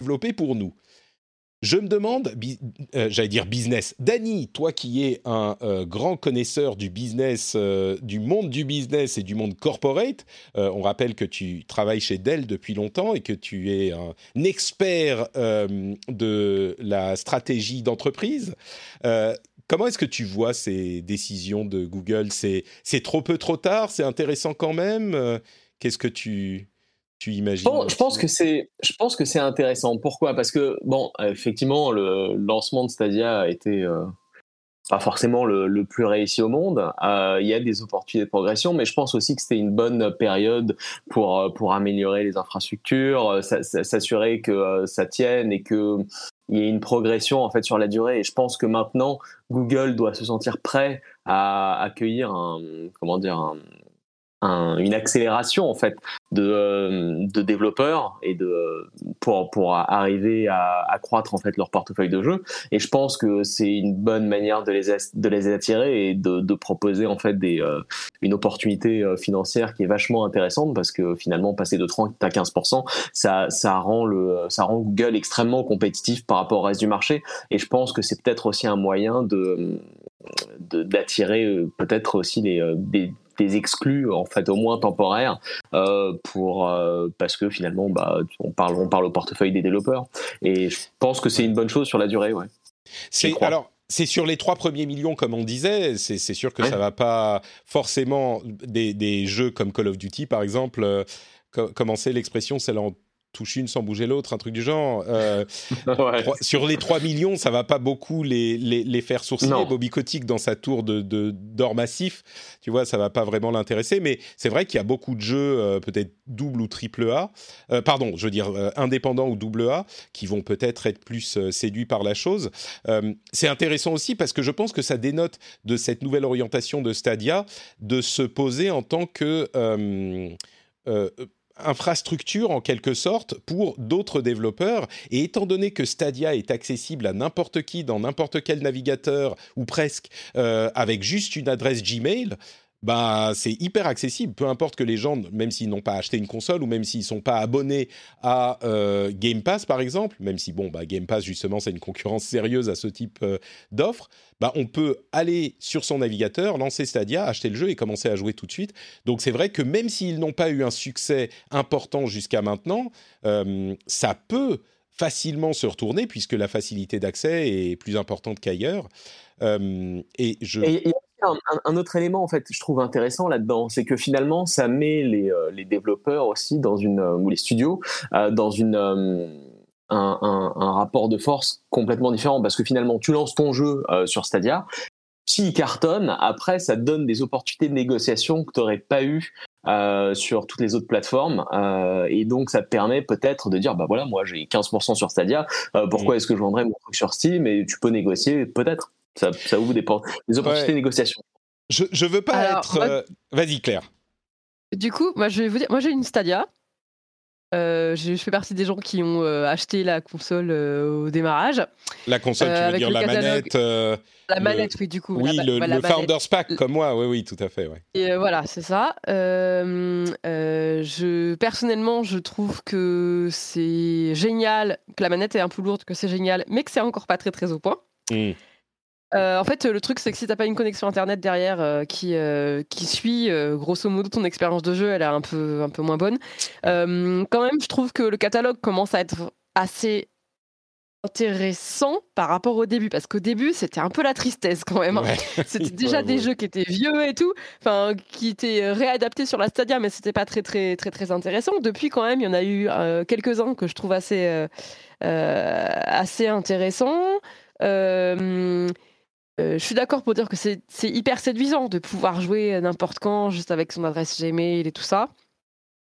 Développer pour nous. Je me demande, euh, j'allais dire business. Dany, toi qui es un euh, grand connaisseur du business, euh, du monde du business et du monde corporate, on rappelle que tu travailles chez Dell depuis longtemps et que tu es un, expert de la stratégie d'entreprise. comment est-ce que tu vois ces décisions de Google? C'est trop peu, trop tard? C'est intéressant quand même? Qu'est-ce que tu tu imagines Bon, je pense que c'est, je pense que c'est intéressant. Pourquoi? Parce que bon, effectivement, le lancement de Stadia a été euh, pas forcément le, le, plus réussi au monde. Euh, il y a des opportunités de progression, mais je pense aussi que c'était une bonne période pour euh, pour améliorer les infrastructures, s'assurer que ça tienne et que il y ait une progression en fait sur la durée. Et je pense que maintenant, Google doit se sentir prêt à accueillir un comment dire un, un, une accélération en fait de, euh, de développeurs et de pour pour arriver à accroître en fait leur portefeuille de jeux et je pense que c'est une bonne manière de les de les attirer et de, de proposer en fait des euh, une opportunité euh, financière qui est vachement intéressante parce que finalement passer de 30 à 15 ça ça rend le ça rend Google extrêmement compétitif par rapport au reste du marché. Et je pense que c'est peut-être aussi un moyen de d'attirer peut-être aussi les, des, des exclus en fait au moins temporaires euh, pour euh, parce que finalement bah on parle on parle au portefeuille des développeurs et je pense que c'est une bonne chose sur la durée ouais. C'est alors c'est sur les trois premiers millions, comme on disait. C'est sûr que ouais. ça va pas forcément des, des, jeux comme Call of Duty, par exemple. Euh, commencer l'expression, c'est en touche une sans bouger l'autre, un truc du genre. Euh, [LAUGHS] ouais. Sur les 3 millions, ça va pas beaucoup les, les, les faire sourciller. Bobby Kotick dans sa tour de, d'or massif, tu vois, ça va pas vraiment l'intéresser. Mais c'est vrai qu'il y a beaucoup de jeux, euh, peut-être double ou triple A, euh, pardon, je veux dire indépendant ou double A, qui vont peut-être être plus séduits par la chose. c'est intéressant aussi parce que je pense que ça dénote de cette nouvelle orientation de Stadia de se poser en tant que infrastructure en quelque sorte pour d'autres développeurs. Et étant donné que Stadia est accessible à n'importe qui dans n'importe quel navigateur ou presque euh, avec juste une adresse Gmail, bah, c'est hyper accessible. Peu importe que les gens, même s'ils n'ont pas acheté une console ou même s'ils sont pas abonnés à euh, Game Pass par exemple, même si bon, bah, Game Pass justement c'est une concurrence sérieuse à ce type euh, d'offre, bah, on peut aller sur son navigateur, lancer Stadia, acheter le jeu et commencer à jouer tout de suite. Donc c'est vrai que même s'ils n'ont pas eu un succès important jusqu'à maintenant, euh, ça peut facilement se retourner puisque la facilité d'accès est plus importante qu'ailleurs. Euh, et je. Un, un, autre élément en fait, je trouve intéressant là-dedans, c'est que finalement, ça met les, euh, les développeurs aussi dans une euh, ou les studios euh, dans une un, un, un, rapport de force complètement différent parce que finalement, tu lances ton jeu euh, sur Stadia. S'il cartonne, après, ça te donne des opportunités de négociation que tu n'aurais pas eu euh, sur toutes les autres plateformes euh, et donc ça te permet peut-être de dire bah voilà moi j'ai 15% sur Stadia pourquoi mmh. est-ce que je vendrais mon truc sur Steam et tu peux négocier peut-être ça, ça ouvre des, des opportunités ouais. de négociation je, je veux pas Alors, être moi, vas-y Claire du coup moi je vais vous dire moi j'ai une Stadia euh, je fais partie des gens qui ont euh, acheté la console euh, au démarrage. La console, tu veux dire la manette La le... manette, oui, du coup. Oui, la, le, bah, le Founders Pack, comme moi, oui, oui, tout à fait. Ouais. Et voilà, c'est ça. je, personnellement, je trouve que c'est génial, que la manette est un peu lourde, que c'est génial, mais que c'est encore pas très, très au point. Mm. Euh, en fait, le truc, c'est que si t'as pas une connexion internet derrière euh, qui, euh, qui suit, grosso modo, ton expérience de jeu, elle est un peu, un peu moins bonne. quand même, je trouve que le catalogue commence à être assez intéressant par rapport au début parce qu'au début c'était un peu la tristesse quand même ouais. [LAUGHS] c'était [LAUGHS] déjà ouais, des ouais. jeux qui étaient vieux et tout enfin qui étaient réadaptés sur la Stadia mais c'était pas très très très très intéressant depuis quand même il y en a eu quelques uns que je trouve assez assez intéressants euh, je suis d'accord pour dire que c'est hyper séduisant de pouvoir jouer n'importe quand, juste avec son adresse Gmail et tout ça.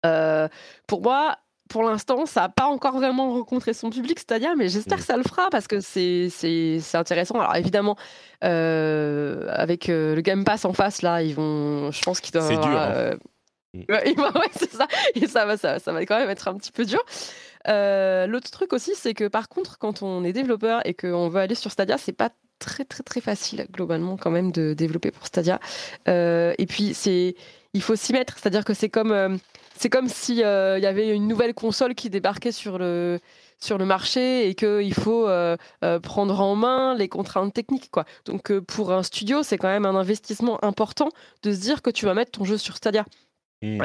Euh, pour moi, pour l'instant, ça n'a pas encore vraiment rencontré son public, Stadia, mais j'espère mmh. que ça le fera parce que c'est intéressant. Alors évidemment, euh, avec euh, le Game Pass en face, là, ils vont, je pense qu'ils doivent. C'est dur. Hein. [LAUGHS] Ouais, c'est ça. Et ça va, ça, ça va quand même être un petit peu dur. Euh, L'autre truc aussi, c'est que par contre, quand on est développeur et qu'on veut aller sur Stadia, c'est pas très très très facile globalement quand même de développer pour Stadia. Euh, et puis c'est, il faut s'y mettre, c'est-à-dire que c'est comme euh, c'est comme si il euh, y avait une nouvelle console qui débarquait sur le sur le marché et qu'il faut euh, prendre en main les contraintes techniques quoi. Donc pour un studio, c'est quand même un investissement important de se dire que tu vas mettre ton jeu sur Stadia. Mmh.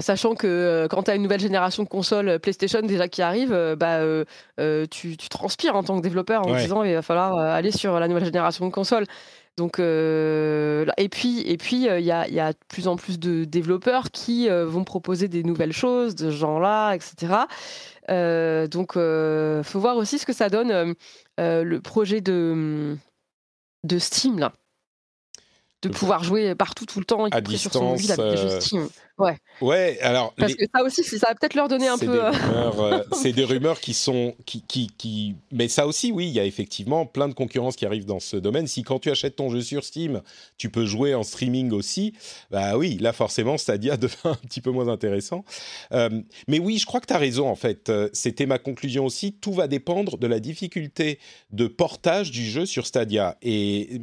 Sachant que quand tu as une nouvelle génération de consoles PlayStation déjà qui arrive, bah, tu, transpires en tant que développeur en disant il va falloir aller sur la nouvelle génération de consoles. Donc, et puis, et puis, il y, a, y, a, de plus en plus de développeurs qui vont proposer des nouvelles choses de ce genre-là, etc. donc, il faut voir aussi ce que ça donne le projet de, de Steam là de pouvoir jouer partout tout le temps, y compris sur son mobile avec des jeux Steam. Ouais. Ouais, alors. Parce que ça aussi, ça va peut-être leur donner un peu. Rumeurs, euh, [LAUGHS] c'est des rumeurs qui sont. Qui, qui, qui... Mais ça aussi, oui, il y a effectivement plein de concurrence qui arrive dans ce domaine. Si quand tu achètes ton jeu sur Steam, tu peux jouer en streaming aussi, bah oui, là forcément, Stadia [LAUGHS] devient un petit peu moins intéressant. Euh, mais oui, je crois que tu as raison, en fait. Euh, c'était ma conclusion aussi. Tout va dépendre de la difficulté de portage du jeu sur Stadia. Et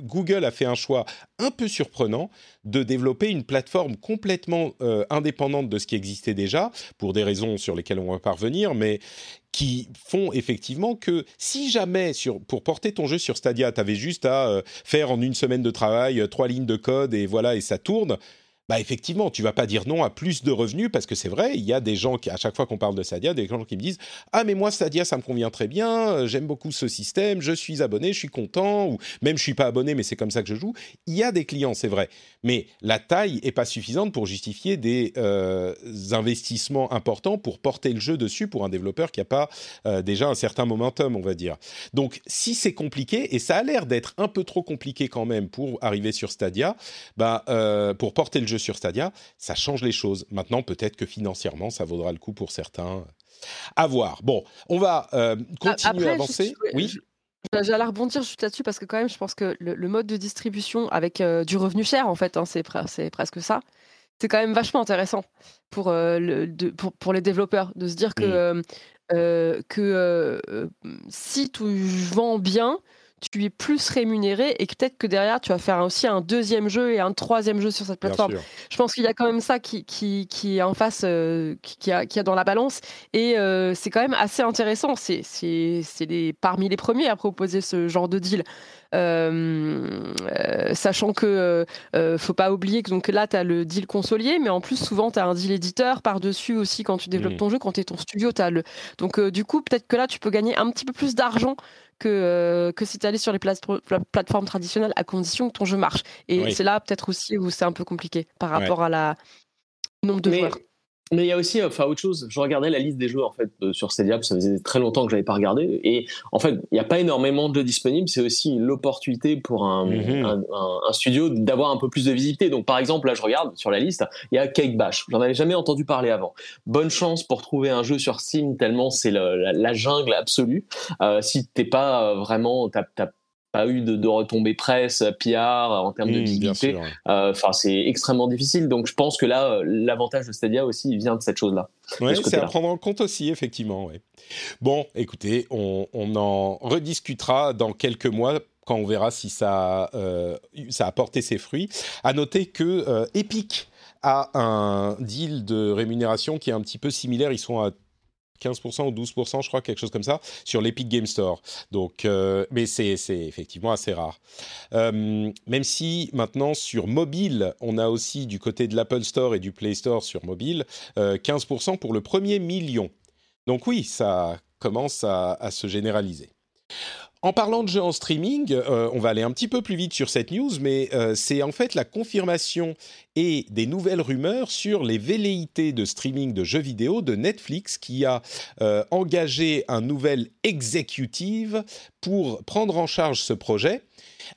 Google a fait un choix un peu surprenant de développer une plateforme complètement euh, indépendante de ce qui existait déjà, pour des raisons sur lesquelles on va parvenir, mais qui font effectivement que si jamais sur, pour porter ton jeu sur Stadia, tu avais juste à euh, faire en une semaine de travail euh, trois lignes de code et voilà et ça tourne, bah effectivement, tu vas pas dire non à plus de revenus parce que c'est vrai, il y a des gens qui, à chaque fois qu'on parle de Stadia, des gens qui me disent ah mais moi Stadia ça me convient très bien, euh, j'aime beaucoup ce système, je suis abonné, je suis content ou même je suis pas abonné mais c'est comme ça que je joue. Il y a des clients, c'est vrai, mais la taille est pas suffisante pour justifier des euh, investissements importants pour porter le jeu dessus pour un développeur qui a pas euh, déjà un certain momentum, on va dire. Donc si c'est compliqué et ça a l'air d'être un peu trop compliqué quand même pour arriver sur Stadia, bah pour porter le jeu sur Stadia, ça change les choses. Maintenant, peut-être que financièrement, ça vaudra le coup pour certains. À voir. Bon, on va euh, continuer à avancer. oui. J'allais rebondir juste là-dessus parce que quand même, je pense que le, mode de distribution avec euh, du revenu cher, en fait, hein, c'est, presque ça. C'est quand même vachement intéressant pour, euh, le, pour, pour, les développeurs de se dire que, mm. que si tu vends bien, tu es plus rémunéré et peut-être que derrière, tu vas faire aussi un deuxième jeu et un troisième jeu sur cette plateforme. Je pense qu'il y a quand même ça qui, qui, qui est en face, euh, qui, a, qui a dans la balance. Et euh, c'est quand même assez intéressant. C'est les, parmi les premiers à proposer ce genre de deal. Euh, sachant que faut pas oublier que donc là tu as le deal consolier mais en plus souvent tu as un deal éditeur par dessus aussi quand tu développes mmh. ton jeu quand tu es ton studio as le donc du coup peut-être que là tu peux gagner un petit peu plus d'argent que, euh, que si tu allais sur les plateformes traditionnelles à condition que ton jeu marche. Et c'est là peut-être aussi où c'est un peu compliqué par rapport à la nombre de joueurs. Mais il y a aussi, enfin, autre chose. Je regardais la liste des jeux en fait euh, sur Stadia, ça faisait très longtemps que j'avais pas regardé. Et en fait, il n'y a pas énormément de jeux disponibles. C'est aussi l'opportunité pour mhm. un, un, studio d'avoir un peu plus de visibilité. Donc, par exemple, là, je regarde sur la liste, il y a Cake Bash. J'en avais jamais entendu parler avant. Bonne chance pour trouver un jeu sur Steam, tellement c'est la, jungle absolue. Euh, si t'es pas euh, vraiment, t'as pas eu de, retombées presse, PR en termes de visibilité. Euh, enfin, c'est extrêmement difficile. Donc, je pense que là, euh, l'avantage de Stadia aussi vient de cette chose-là. Oui, c'est à prendre en compte aussi, effectivement. Ouais. Bon, écoutez, on, en rediscutera dans quelques mois quand on verra si ça, euh, ça a porté ses fruits. À noter que Epic a un deal de rémunération qui est un petit peu similaire. Ils sont à 15% ou 12%, je crois, quelque chose comme ça, sur l'Epic Game Store. Donc, euh, mais c'est effectivement assez rare. Euh, même si maintenant sur mobile, on a aussi du côté de l'Apple Store et du Play Store sur mobile, 15% euh, pour le premier million. Donc oui, ça commence à, à se généraliser. En parlant de jeux en streaming, euh, on va aller un petit peu plus vite sur cette news, mais euh, c'est en fait la confirmation et des nouvelles rumeurs sur les velléités de streaming de jeux vidéo de Netflix qui a euh, engagé un nouvel executive pour prendre en charge ce projet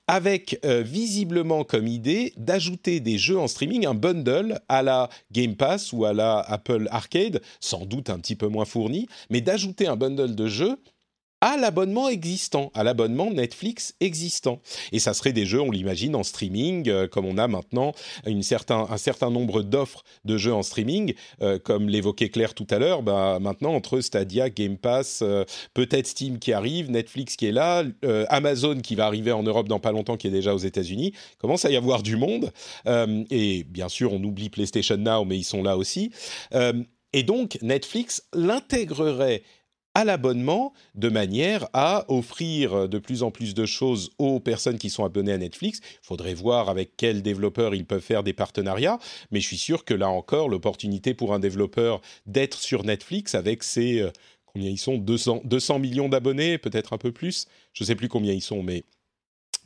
avec visiblement comme idée d'ajouter des jeux en streaming, un bundle à la Game Pass ou à la Apple Arcade, sans doute un petit peu moins fourni, mais d'ajouter un bundle de jeux à l'abonnement existant, à l'abonnement Netflix existant. Et ça serait des jeux, on l'imagine, en streaming, euh, comme on a maintenant certain, un certain nombre d'offres de jeux en streaming, euh, comme l'évoquait Claire tout à l'heure, bah, maintenant entre Stadia, Game Pass, euh, peut-être Steam qui arrive, Netflix qui est là, Amazon qui va arriver en Europe dans pas longtemps, qui est déjà aux États-Unis, commence à y avoir du monde. et bien sûr, on oublie PlayStation Now, mais ils sont là aussi. et donc, Netflix l'intégrerait à l'abonnement de manière à offrir de plus en plus de choses aux personnes qui sont abonnées à Netflix. Il faudrait voir avec quels développeurs ils peuvent faire des partenariats, mais je suis sûr que là encore, l'opportunité pour un développeur d'être sur Netflix avec ses, euh, combien ils sont, 200, 200 millions d'abonnés, peut-être un peu plus, je ne sais plus combien ils sont, mais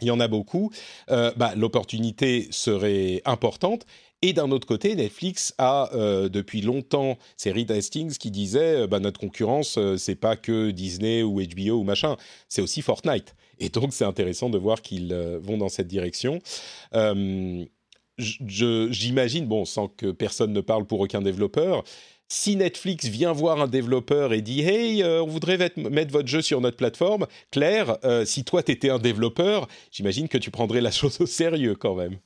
il y en a beaucoup, euh, bah, l'opportunité serait importante. Et d'un autre côté, Netflix a euh, depuis longtemps, c'est Reed Hastings qui disait, euh, bah, notre concurrence, euh, c'est pas que Disney ou HBO ou machin, c'est aussi Fortnite. Et donc c'est intéressant de voir qu'ils vont dans cette direction. J'imagine, bon, sans que personne ne parle pour aucun développeur, si Netflix vient voir un développeur et dit Hey, on voudrait mettre votre jeu sur notre plateforme, Claire, si toi t'étais un développeur, j'imagine que tu prendrais la chose au sérieux quand même.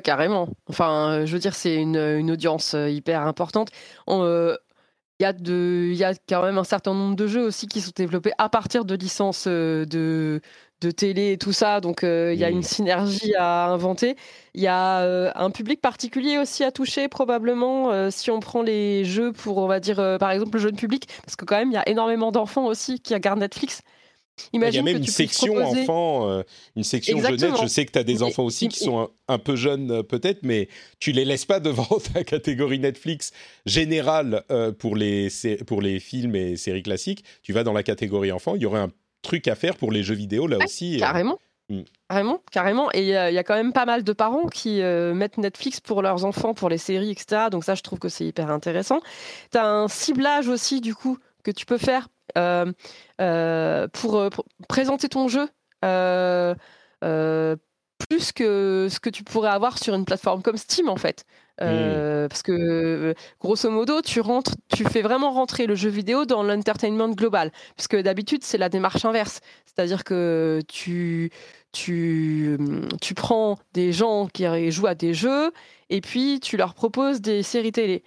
Carrément. Enfin, euh, je veux dire, c'est une, une audience euh, hyper importante. Euh, il y, a de, y a quand même un certain nombre de jeux aussi qui sont développés à partir de licences de, de télé et tout ça. Donc, il y a une synergie à inventer. Il y a un public particulier aussi à toucher, probablement, si on prend les jeux pour, on va dire, par exemple, le jeune public. Parce que, quand même, il y a énormément d'enfants aussi qui regardent Netflix. Imagine il y a même une section enfants, euh, une section jeunesse. Je sais que tu as des enfants aussi qui sont un, peu jeunes euh, peut-être, mais tu les laisses pas devant [LAUGHS] ta catégorie Netflix générale euh, pour, les, pour les films et séries classiques. Tu vas dans la catégorie enfants. Il y aurait un truc à faire pour les jeux vidéo là aussi. Carrément. Hmm. Carrément, carrément. Et il y, a quand même pas mal de parents qui mettent Netflix pour leurs enfants, pour les séries, etc. Donc ça, je trouve que c'est hyper intéressant. Tu as un ciblage aussi, du coup, que tu peux faire euh, euh, pour, présenter ton jeu euh, plus que ce que tu pourrais avoir sur une plateforme comme Steam en fait. Hmm. Parce que grosso modo, tu rentres, tu fais vraiment rentrer le jeu vidéo dans l'entertainment global. Parce que d'habitude, c'est la démarche inverse. C'est-à-dire que tu, tu, tu prends des gens qui jouent à des jeux et puis tu leur proposes des séries télé.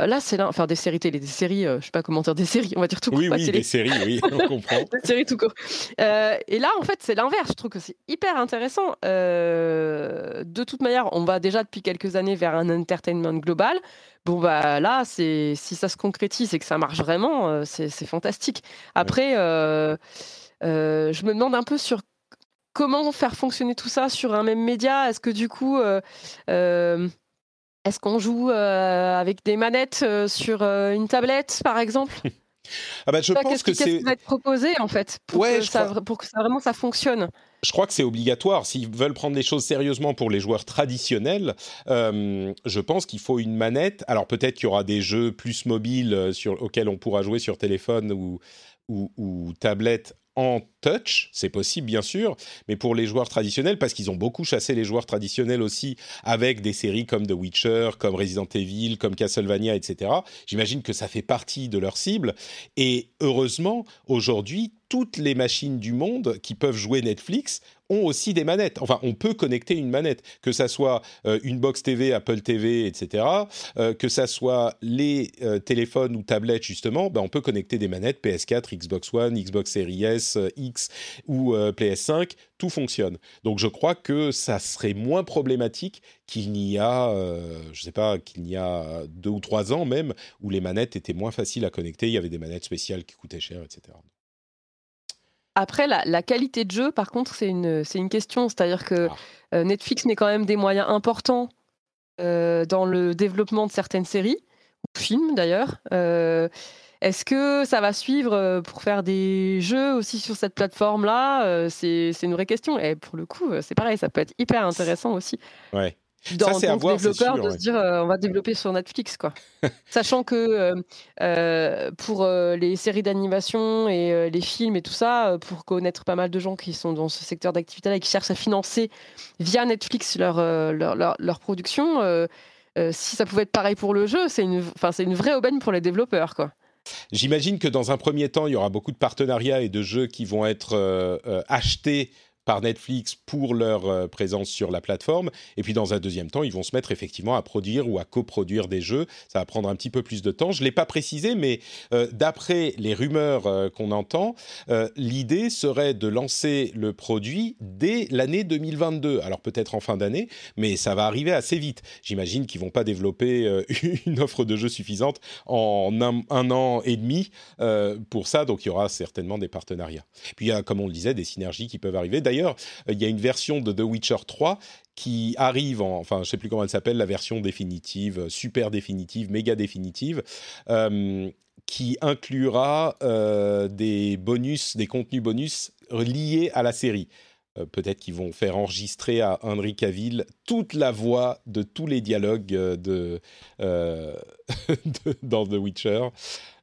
Euh, là, c'est là, enfin des séries télé, des séries, je euh, je sais pas comment dire, des séries, on va dire tout court. Oui, oui, des séries, oui, on [LAUGHS] comprend. des séries tout court. Euh, et là, en fait, c'est l'inverse. Je trouve que c'est hyper intéressant. de toute manière, on va déjà depuis quelques années vers un entertainment global. Bon, bah là, c'est si ça se concrétise et que ça marche vraiment, c'est fantastique. Après, je me demande un peu sur comment faire fonctionner tout ça sur un même média. Est-ce que du coup, est-ce qu'on joue euh, avec des manettes euh, sur euh, une tablette, par exemple [LAUGHS] ah bah, je pense que c'est. va être proposé en fait pour, que ça, pour que ça, vraiment ça fonctionne. Je crois que c'est obligatoire. S'ils veulent prendre les choses sérieusement pour les joueurs traditionnels, je pense qu'il faut une manette. Alors peut-être qu'il y aura des jeux plus mobiles sur, auxquels on pourra jouer sur téléphone ou, ou, ou tablette en touch, c'est possible bien sûr, mais pour les joueurs traditionnels, parce qu'ils ont beaucoup chassé les joueurs traditionnels aussi avec des séries comme The Witcher, comme Resident Evil, comme Castlevania, etc. J'imagine que ça fait partie de leur cible. Et heureusement, aujourd'hui, toutes les machines du monde qui peuvent jouer Netflix ont aussi des manettes. Enfin, on peut connecter une manette, que ça soit euh, une box TV, Apple TV, etc., euh, que ça soit les euh, téléphones ou tablettes justement, ben, on peut connecter des manettes PS4, Xbox One, Xbox Series S, X ou PS5, tout fonctionne. Donc je crois que ça serait moins problématique qu'il n'y a, je sais pas, qu'il n'y a deux ou trois ans même, où les manettes étaient moins faciles à connecter, il y avait des manettes spéciales qui coûtaient cher, etc. Après, la, qualité de jeu, par contre, c'est une, une question. C'est-à-dire que ah. euh, Netflix met quand même des moyens importants euh, dans le développement de certaines séries, ou films d'ailleurs. Euh, est-ce que ça va suivre pour faire des jeux aussi sur cette plateforme-là? C'est une vraie question. Et pour le coup, c'est pareil, ça peut être hyper intéressant aussi. Ouais dans ça, c'est développeur de se dire euh, on va développer sur Netflix quoi. [LAUGHS] Sachant que euh, euh, pour les séries d'animation et les films et tout ça, pour connaître pas mal de gens qui sont dans ce secteur d'activité là et qui cherchent à financer via Netflix leur, leur, leur, production, si ça pouvait être pareil pour le jeu, c'est une, c'est une vraie aubaine pour les développeurs quoi. J'imagine que dans un premier temps, il y aura beaucoup de partenariats et de jeux qui vont être achetés par Netflix pour leur présence sur la plateforme. Et puis dans un deuxième temps, ils vont se mettre effectivement à produire ou à coproduire des jeux. Ça va prendre un petit peu plus de temps. Je l'ai pas précisé, mais d'après les rumeurs qu'on entend, l'idée serait de lancer le produit dès l'année 2022. Alors peut-être en fin d'année, mais ça va arriver assez vite. J'imagine qu'ils vont pas développer [LAUGHS] une offre de jeu suffisante en un, an et demi euh, pour ça, donc il y aura certainement des partenariats. Puis il y a, comme on le disait, des synergies qui peuvent arriver. D'ailleurs, il y a une version de The Witcher 3 qui arrive, en, enfin je sais plus comment elle s'appelle, la version définitive, super définitive, méga définitive, euh, qui inclura euh, des bonus, des contenus bonus liés à la série. Euh, peut-être qu'ils vont faire enregistrer à Henry Cavill toute la voix de tous les dialogues euh, euh, [LAUGHS] de, dans The Witcher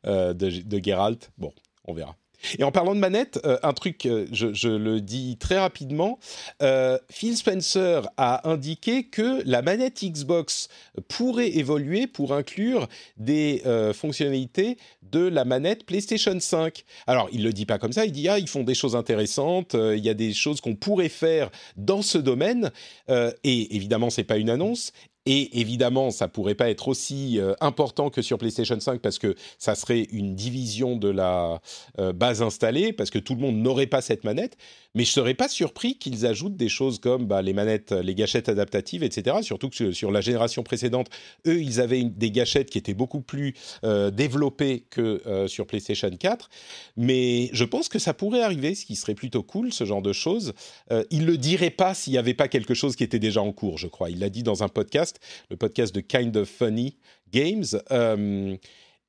de Geralt. Bon, on verra. Et en parlant de manette, euh, un truc, euh, je, le dis très rapidement, euh, Phil Spencer a indiqué que la manette Xbox pourrait évoluer pour inclure des fonctionnalités de la manette PlayStation 5. Alors, il le dit pas comme ça, il dit ah ils font des choses intéressantes, il y a des choses qu'on pourrait faire dans ce domaine. et évidemment, c'est pas une annonce. Et évidemment, ça pourrait pas être aussi euh, important que sur PlayStation 5 parce que ça serait une division de la euh, base installée, parce que tout le monde n'aurait pas cette manette. Mais je serais pas surpris qu'ils ajoutent des choses comme bah, les manettes, les gâchettes adaptatives, etc. Surtout que sur la génération précédente, eux, ils avaient des gâchettes qui étaient beaucoup plus euh, développées que sur PlayStation 4. Mais je pense que ça pourrait arriver, ce qui serait plutôt cool, ce genre de choses. il le dirait pas s'il n'y avait pas quelque chose qui était déjà en cours, je crois. Il l'a dit dans un podcast le podcast de Kind of Funny Games. Euh,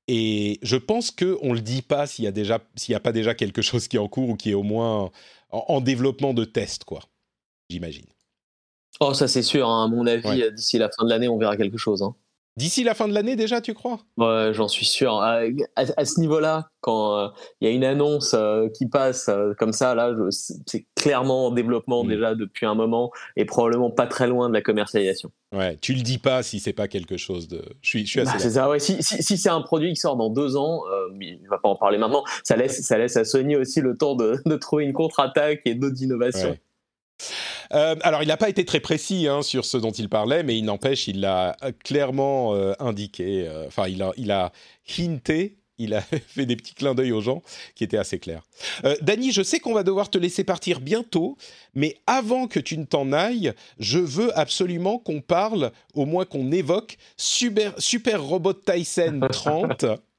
et je pense que on le dit pas s'il y a déjà, s'il y a pas déjà quelque chose qui est en cours ou qui est au moins en, développement de test, quoi. J'imagine. Oh, ça c'est sûr. Hein. À mon avis, d'ici la fin de l'année, on verra quelque chose. Hein. D'ici la fin de l'année déjà, tu crois? Ouais, j'en suis sûr. À, ce niveau-là, quand euh, il y a une annonce euh, qui passe euh, comme ça, là, c'est clairement en développement mm. déjà depuis un moment et probablement pas très loin de la commercialisation. Ouais, tu le dis pas si c'est pas quelque chose de. Je suis, je suis assez. Bah, c'est ça. Ouais. Si, si, si c'est un produit qui sort dans deux ans, il va pas en parler maintenant. Ça laisse, ça laisse à Sony aussi le temps de, de trouver une contre-attaque et d'autres innovations. Euh, alors, il n'a pas été très précis hein, sur ce dont il parlait, mais il n'empêche, il l'a clairement euh, indiqué. Euh, enfin, il a, il a hinté il a [LAUGHS] fait des petits clins d'œil aux gens qui étaient assez clairs. Euh, Dany, je sais qu'on va devoir te laisser partir bientôt, mais avant que tu ne t'en ailles, je veux absolument qu'on parle, au moins qu'on évoque Super, Super Robot Tyson 30. [LAUGHS]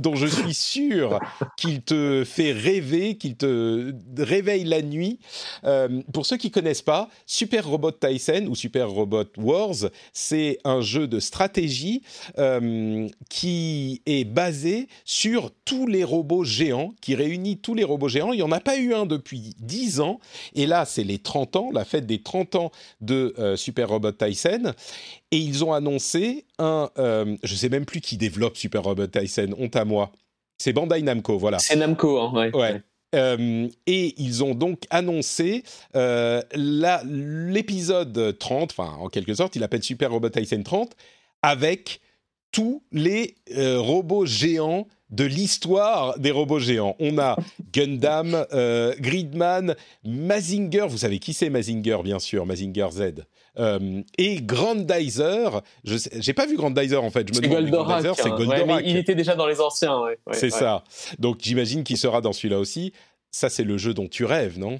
dont je suis sûr qu'il te fait rêver, qu'il te réveille la nuit. Euh, pour ceux qui connaissent pas, Super Robot Tyson ou Super Robot Wars, c'est un jeu de stratégie euh, qui est basé sur tous les robots géants, qui réunit tous les robots géants. Il n'y en a pas eu un depuis 10 ans, et là c'est les 30 ans, la fête des 30 ans de euh, Super Robot Tyson. Et ils ont annoncé un, euh, je sais même plus qui développe Super Robot Tyson, honte à moi. C'est Bandai Namco, voilà. C'est Namco, hein, ouais. ouais. Euh, et ils ont donc annoncé euh, l'épisode 30, enfin en quelque sorte, il appelle Super Robot Tyson 30, avec tous les euh, robots géants de l'histoire des robots géants. On a [LAUGHS] Gundam, Gridman, Mazinger, vous savez qui c'est Mazinger bien sûr, Mazinger Z. Euh, et Grandizer, je j'ai pas vu Grandizer en fait. Je me Grandizer, c'est hein. Goldorak. il était déjà dans les anciens. Ouais, c'est ça. Donc j'imagine qu'il sera dans celui-là aussi. Ça, c'est le jeu dont tu rêves, non?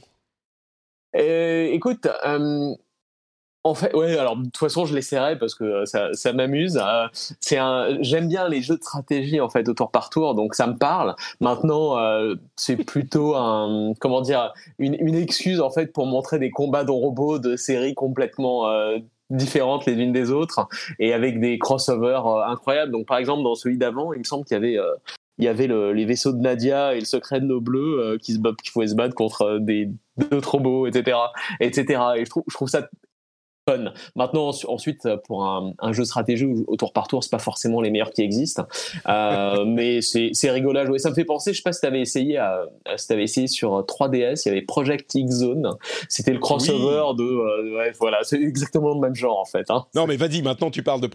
Euh, Écoute, euh, en fait, ouais, alors de toute façon, je l'essaierai parce que euh, ça, m'amuse. Euh, c'est un, j'aime bien les jeux de stratégie en fait au tour par tour, donc ça me parle. Maintenant, euh, c'est plutôt un, comment dire, une, excuse en fait pour montrer des combats de robots de séries complètement différentes les unes des autres et avec des crossovers incroyables. Donc par exemple dans celui d'avant, il me semble qu'il y avait il y avait le, les vaisseaux de Nadia et le secret de nos bleus qui se pouvaient se battre contre des d'autres robots, etc., etc. Et je trouve ça fun. Maintenant, ensuite, pour un, jeu stratégie au tour par tour, c'est pas forcément les meilleurs qui existent, euh, [LAUGHS] mais c'est rigolo à jouer. Ça me fait penser, je sais pas si t'avais essayé, à, si avais essayé sur 3DS, il y avait Project X Zone. C'était le crossover de, euh, ouais, voilà, c'est exactement le même genre en fait. Hein. Non, mais vas-y, maintenant tu parles de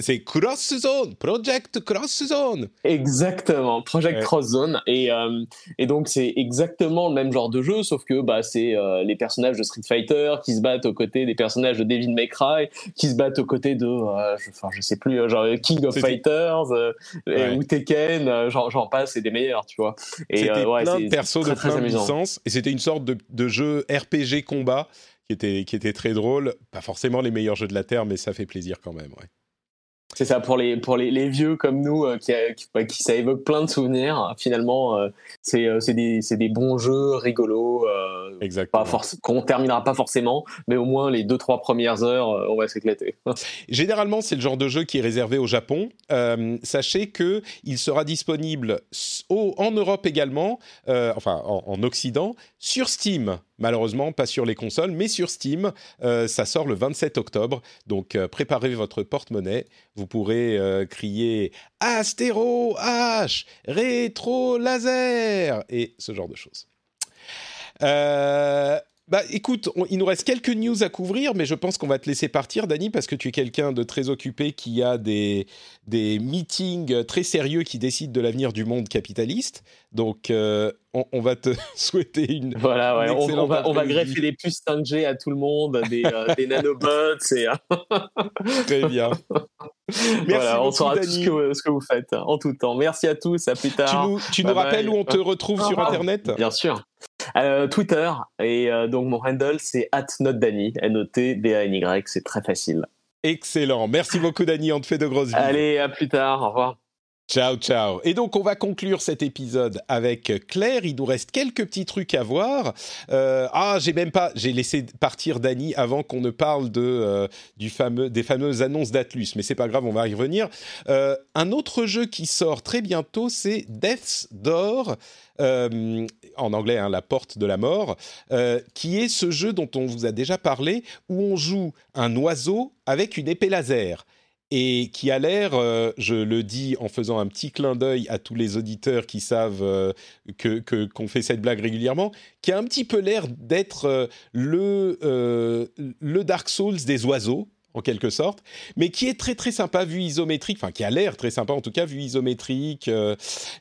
c'est Cross Zone, Project Cross Zone. Exactement, Project Cross Zone, et euh, et donc c'est exactement le même genre de jeu, sauf que bah c'est les personnages de Street Fighter qui se battent aux côtés des personnages de Devin McRae qui se battent aux côtés de, euh, je, enfin, je sais plus, euh, genre King of Fighters euh, ou Tekken, j'en passe, c'est des meilleurs, tu vois. Et c'était ouais, plein de persos de plein de licences, et c'était une sorte de, de jeu RPG combat qui était, qui était très drôle. Pas forcément les meilleurs jeux de la Terre, mais ça fait plaisir quand même, ouais. C'est ça pour les pour les, les vieux comme nous euh, qui, qui, bah, qui, ça évoque plein de souvenirs. Finalement, euh, c'est euh, des des bons jeux rigolos. Pas qu'on terminera pas forcément, mais au moins les deux trois premières heures, on va s'éclater. [LAUGHS] Généralement, c'est le genre de jeu qui est réservé au Japon. sachez que il sera disponible au, en Europe également, enfin en, en Occident, sur Steam Malheureusement, pas sur les consoles, mais sur Steam. Euh, ça sort le 27 octobre. Donc, euh, préparez votre porte-monnaie. Vous pourrez euh, crier Astéro H, rétro laser et ce genre de choses. Bah écoute, il nous reste quelques news à couvrir, mais je pense qu'on va te laisser partir, Dani, parce que tu es quelqu'un de très occupé qui a des, des meetings très sérieux qui décident de l'avenir du monde capitaliste. Donc, euh, on, va te [LAUGHS] souhaiter une. Voilà, ouais, on, va, on, va, greffer des puces 5G à tout le monde, des, euh, des [LAUGHS] nanobots. Et... très bien. [LAUGHS] Merci voilà, on saura tout ce que, ce que, vous faites hein, en tout temps. Merci à tous, à plus tard. Tu nous, tu nous rappelles où on te retrouve sur Internet? Bien sûr. Euh, Twitter, et euh, donc mon handle c'est atnotdani, N-O-T-D-A-N-Y, c'est très facile. Excellent, merci beaucoup Dani, on te fait de grosses vies. Allez, à plus tard, au revoir. Ciao, ciao. Et donc, on va conclure cet épisode avec Claire. Il nous reste quelques petits trucs à voir. Euh, ah, j'ai même pas, j'ai laissé partir Dany avant qu'on ne parle de euh, du fameux, des fameuses annonces d'Atlus, mais c'est pas grave, on va y revenir. Euh, un autre jeu qui sort très bientôt, c'est Death's Door. en anglais, hein, la porte de la mort, qui est ce jeu dont on vous a déjà parlé, où on joue un oiseau avec une épée laser et qui a l'air, euh, je le dis en faisant un petit clin d'œil à tous les auditeurs qui savent euh, que qu'on fait cette blague régulièrement, qui a un petit peu l'air d'être euh, le le Dark Souls des oiseaux en quelque sorte, mais qui est très très sympa vu isométrique, enfin qui a l'air très sympa en tout cas vu isométrique,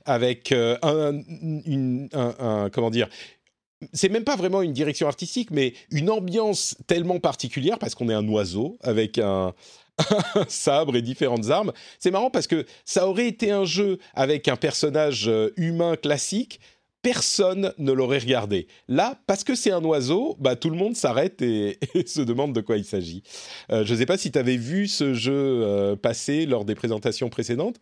avec un, un, comment dire c'est même pas vraiment une direction artistique, mais une ambiance tellement particulière parce qu'on est un oiseau avec un, [LAUGHS] sabre et différentes armes. C'est marrant parce que ça aurait été un jeu avec un personnage euh, humain classique, personne ne l'aurait regardé. Là, parce que c'est un oiseau, bah, tout le monde s'arrête et, [LAUGHS] se demande de quoi il s'agit. Euh, je ne sais pas si tu avais vu ce jeu euh, passer lors des présentations précédentes,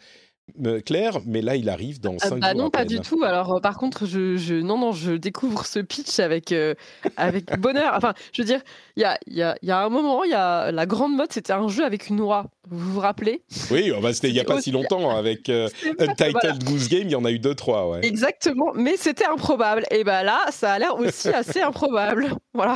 Claire, mais là il arrive dans 5 ah bah Non, pas du tout. Alors euh, par contre, je, je, non, non, je découvre ce pitch avec, euh, avec bonheur. Enfin, je veux dire, il y a, y, a, y a, un moment, il y a la grande mode, c'était un jeu avec une oie. Vous vous rappelez? Oui, oh, bah, c'était il n'y a pas si longtemps. Avec euh, [LAUGHS] Untitled Goose Game, il y en a eu deux, trois. Ouais. Exactement, mais c'était improbable. Et bah là, ça a l'air aussi [LAUGHS] assez improbable. Voilà.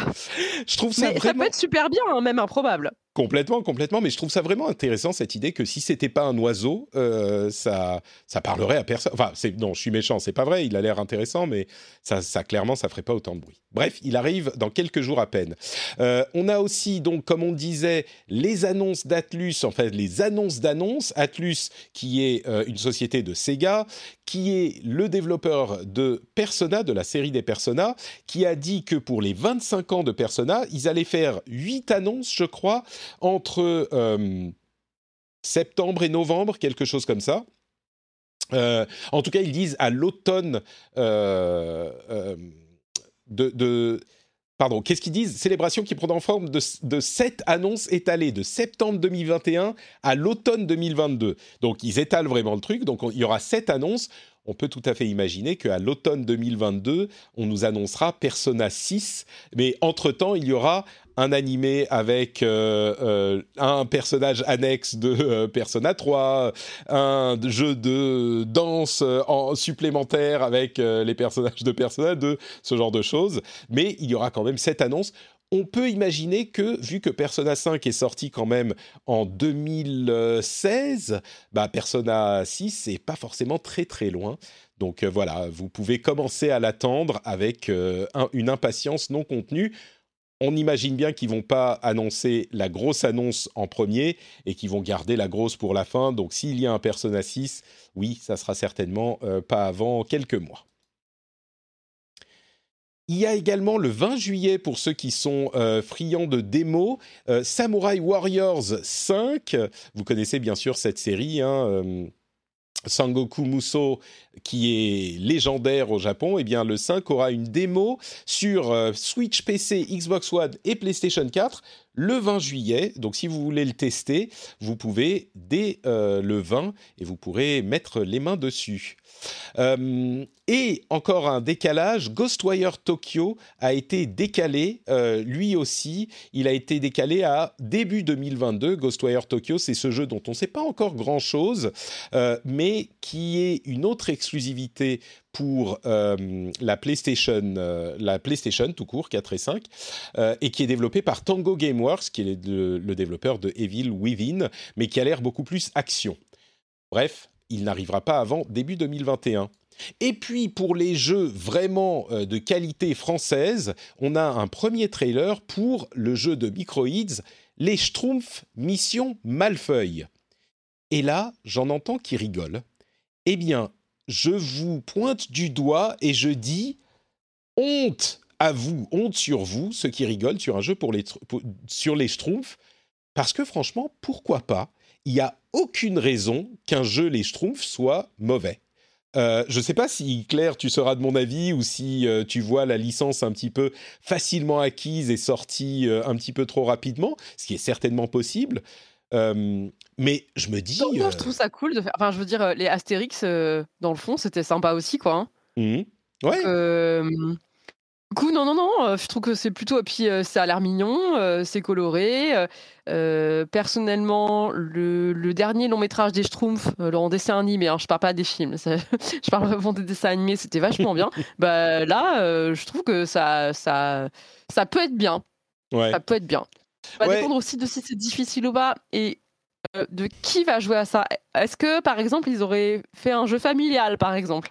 Je trouve ça mais Ça peut être super bien, hein, même improbable. Complètement, complètement. Mais je trouve ça vraiment intéressant cette idée que si c'était pas un oiseau, euh, ça, ça parlerait à personne. Enfin, non, je suis méchant, c'est pas vrai. Il a l'air intéressant, mais ça, ça clairement, ça ferait pas autant de bruit. Bref, il arrive dans quelques jours à peine. Euh, on a aussi donc, comme on disait, les annonces d'Atlus, les annonces d'annonces. Atlus, qui est euh, une société de Sega, qui est le développeur de Persona, de la série des Persona, qui a dit que pour les 25 ans de Persona, ils allaient faire 8 annonces, je crois, entre euh, septembre et novembre, quelque chose comme ça. Euh, en tout cas, ils disent à l'automne euh, de, Pardon, qu'est-ce qu'ils disent? Célébration qui prend en forme de, sept annonces étalées de septembre 2021 à l'automne 2022. Donc ils étalent vraiment le truc. Donc il y aura sept annonces on peut tout à fait imaginer qu'à l'automne 2022, on nous annoncera Persona 6, mais entre-temps, il y aura un animé avec euh, euh, un personnage annexe de euh, Persona 3, un jeu de danse en supplémentaire avec les personnages de Persona 2, ce genre de choses. Mais il y aura quand même cette annonce on peut imaginer que, vu que Persona 5 est sorti quand même en 2016, bah Persona 6 c'est pas forcément très très loin. Donc voilà, vous pouvez commencer à l'attendre avec une impatience non contenue. On imagine bien qu'ils vont pas annoncer la grosse annonce en premier et qu'ils vont garder la grosse pour la fin. Donc s'il y a un Persona 6, oui, ça sera certainement euh, pas avant quelques mois. Il y a également le 20 juillet, pour ceux qui sont friands de démos, Samurai Warriors 5. Vous connaissez bien sûr cette série. Hein, Sangoku Muso, qui est légendaire au Japon, eh bien le 5 aura une démo sur euh, Switch PC, Xbox One et PlayStation 4 le 20 juillet. Donc si vous voulez le tester, vous pouvez dès euh, le 20 et vous pourrez mettre les mains dessus. Euh, et encore un décalage, Ghostwire Tokyo a été décalé, euh, lui aussi, il a été décalé à début 2022. Ghostwire Tokyo, c'est ce jeu dont on ne sait pas encore grand-chose, euh, mais qui est une autre exclusivité pour la PlayStation, la PlayStation tout court 4 et 5, et qui est développé par Tango Gameworks, qui est le, le développeur de Evil Within, mais qui a l'air beaucoup plus action. Bref, il n'arrivera pas avant début 2021. Et puis pour les jeux vraiment euh, de qualité française, on a un premier trailer pour le jeu de Microids, Les Schtroumpfs Mission Malfeuille. Et là, j'en entends qui rigolent. Eh bien, je vous pointe du doigt et je dis honte à vous, honte sur vous, ceux qui rigolent sur un jeu pour les, sur les Schtroumpfs, parce que franchement, pourquoi pas il n'y a aucune raison qu'un jeu Les Schtroumpfs soit mauvais. Euh, je ne sais pas si Claire, tu seras de mon avis ou si euh, tu vois la licence un petit peu facilement acquise et sortie euh, un petit peu trop rapidement, ce qui est certainement possible. mais je me dis. Moi, je trouve ça cool de faire. Enfin, je veux dire, les Astérix, dans le fond, c'était sympa aussi, quoi. Hein. Mmh. Ouais. Du coup, non, non, non, je trouve que c'est plutôt. Et puis, ça a l'air mignon, c'est coloré. personnellement, le, dernier long métrage des Schtroumpfs, en dessin animé, hein, je parle pas des films, [LAUGHS] je parle vraiment des dessins animés, c'était vachement bien. [LAUGHS] bah, là, je trouve que ça, ça, ça peut être bien. Ça peut être bien. Ça va dépendre aussi de si c'est difficile ou pas et de qui va jouer à ça. Est-ce que, par exemple, ils auraient fait un jeu familial, par exemple?